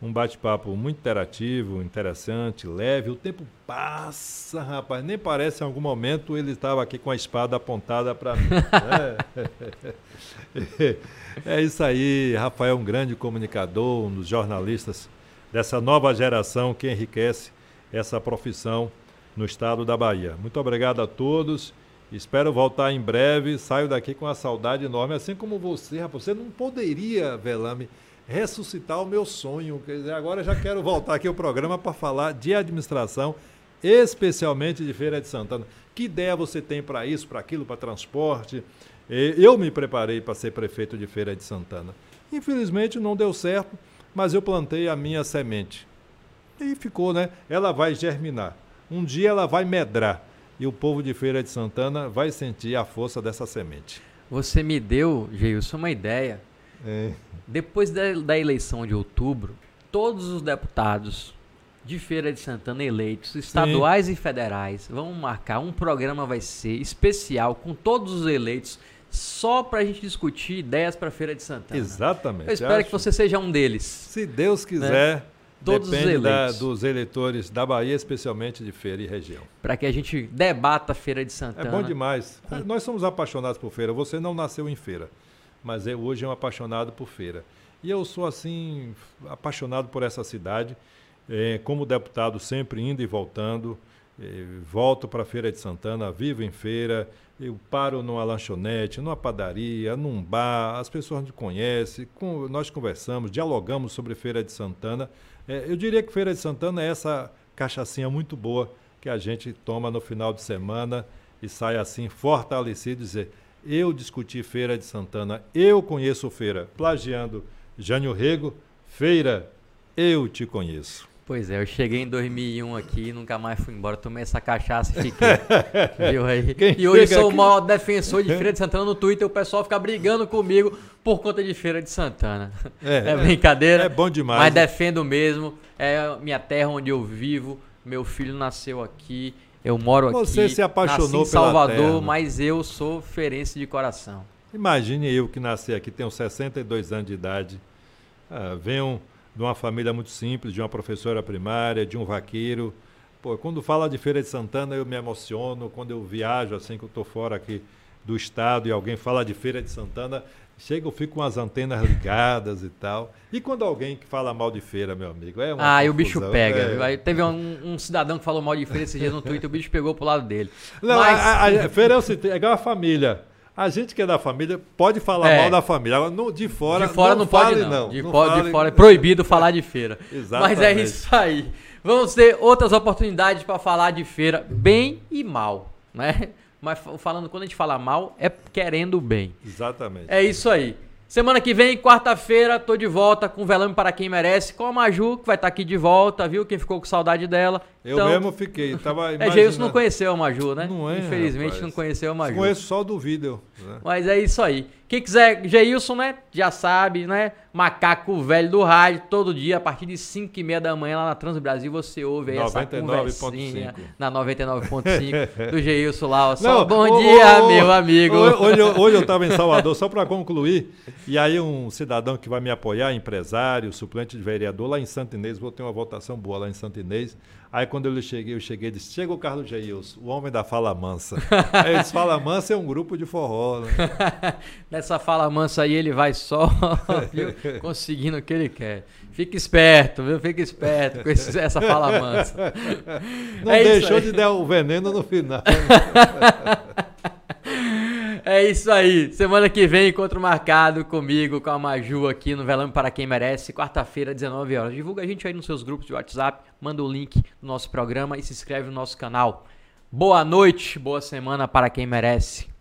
S2: Um bate-papo muito interativo, interessante, leve. O tempo passa, rapaz. Nem parece em algum momento ele estava aqui com a espada apontada para mim. é. é isso aí. Rafael é um grande comunicador, um dos jornalistas dessa nova geração que enriquece essa profissão no estado da Bahia. Muito obrigado a todos. Espero voltar em breve. Saio daqui com uma saudade enorme, assim como você, rapaz. Você não poderia, Velame, ressuscitar o meu sonho. Quer dizer, agora já quero voltar aqui ao programa para falar de administração, especialmente de Feira de Santana. Que ideia você tem para isso, para aquilo, para transporte? Eu me preparei para ser prefeito de Feira de Santana. Infelizmente não deu certo mas eu plantei a minha semente. E ficou, né? Ela vai germinar. Um dia ela vai medrar. E o povo de Feira de Santana vai sentir a força dessa semente.
S1: Você me deu, Geilson, uma ideia. É. Depois da, da eleição de outubro, todos os deputados de Feira de Santana eleitos, estaduais Sim. e federais, vão marcar um programa vai ser especial com todos os eleitos só pra gente discutir ideias pra Feira de Santana.
S2: Exatamente.
S1: Eu espero
S2: acho.
S1: que você seja um deles.
S2: Se Deus quiser,
S1: Todos os
S2: depende da-
S1: eleitos.
S2: dos eleitores da Bahia, especialmente de feira e região.
S1: Pra que a gente debata a Feira de
S2: É
S1: Santana.
S2: bom demais. Nós somos apaixonados por feira. Você não nasceu em feira, mas eu hoje é um apaixonado por feira. E eu sou assim apaixonado por essa cidade. Eh, como deputado, sempre indo e voltando. Eh, volto para a Feira de Santana, vivo em feira. Eu paro numa lanchonete, numa padaria, num bar. As pessoas me conhecem. com- nós conversamos, dialogamos sobre Feira de Santana. Eh, eu diria que Feira de Santana é essa cachaçinha muito boa que a gente toma no final de semana e sai assim fortalecido dizer eu discuti Feira de Santana, eu conheço Feira, plagiando Jânio Rego, Feira, eu te conheço.
S1: Pois é, eu cheguei em 2001 aqui e nunca mais fui embora. Tomei essa cachaça e fiquei. Viu aí?
S2: Quem
S1: E hoje sou o
S2: aqui-
S1: maior defensor de Feira de Santana no Twitter. O pessoal fica brigando comigo por conta de Feira de Santana. É, brincadeira.
S2: É bom demais.
S1: Mas defendo mesmo. É minha terra onde eu vivo. Meu filho nasceu aqui. Eu moro
S2: Você
S1: aqui.
S2: se apaixonou
S1: nasci em Salvador,
S2: terra.
S1: mas eu sou ferense de coração.
S2: Imagine eu que nasci aqui, tenho 62 anos de idade, ah, venho de uma família muito simples, de uma professora primária, de um vaqueiro. Pô, quando fala de Feira de Santana eu me emociono, quando eu viajo assim que eu estou fora aqui do estado e alguém fala de Feira de Santana, chega eu fico com as antenas ligadas e tal. E quando alguém que fala mal de feira, meu amigo, é uma
S1: Ah, e o bicho
S2: confusão,
S1: pega.
S2: é.
S1: Aí teve um, um cidadão que falou mal de feira esses dias no Twitter, o bicho pegou pro lado dele.
S2: Não,
S1: Mas-
S2: a, a- a feira é, o seguinte, é igual a família. A gente que é da família pode falar
S1: É.
S2: mal da família. Agora, não- de fora,
S1: de fora não, pode
S2: fale,
S1: não. De,
S2: Não
S1: fora, de
S2: fale-
S1: fora é proibido falar de feira. Mas é
S2: Exatamente.
S1: isso aí. Vamos ter outras oportunidades para falar de feira, bem e mal, né? Mas fa- falando quando a gente fala mal, é querendo bem.
S2: Exatamente.
S1: É isso aí. Semana que vem, quarta-feira, tô de volta com Velame para quem merece, com a Maju, que vai estar aqui de volta, viu? Quem ficou com saudade dela.
S2: Eu
S1: Então,
S2: mesmo fiquei. Tava
S1: É, Geilson não conheceu a Maju, né?
S2: Não é,
S1: Infelizmente
S2: rapaz.
S1: não conheceu a Maju.
S2: Conheço só do vídeo. né?
S1: Mas é isso aí. Quem quiser, Geilson, né? Já sabe, né? Macaco velho do rádio, todo dia, a partir de 5 e meia da manhã lá na Trans Brasil, você ouve aí essa
S2: 99.5.
S1: conversinha na 99.5 do Geilson lá. ó. Só
S2: Não,
S1: bom
S2: ô,
S1: dia,
S2: ô, ô,
S1: meu amigo.
S2: Hoje, hoje- hoje eu estava em Salvador, só para concluir. E aí um cidadão que vai me apoiar, empresário, suplente de vereador, lá em Santo Inês, vou ter uma votação boa lá em Santo Inês. Aí quando eu cheguei, eu cheguei e disse, chega o Carlos Geilson, o homem da fala mansa. aí ele disse, fala mansa é um grupo de forró, né?
S1: Nessa fala mansa aí, ele vai só viu? conseguindo o que ele quer. Fica esperto, viu? Fica esperto com esse- essa fala mansa.
S2: Não
S1: É
S2: deixou de dar o veneno no final.
S1: É isso aí. Semana que vem, encontro marcado comigo, com a Maju aqui no Velame para Quem Merece, quarta-feira, 19 horas. Divulga a gente aí nos seus grupos de WhatsApp, manda o link do nosso programa e se inscreve no nosso canal. Boa noite, boa semana para quem merece.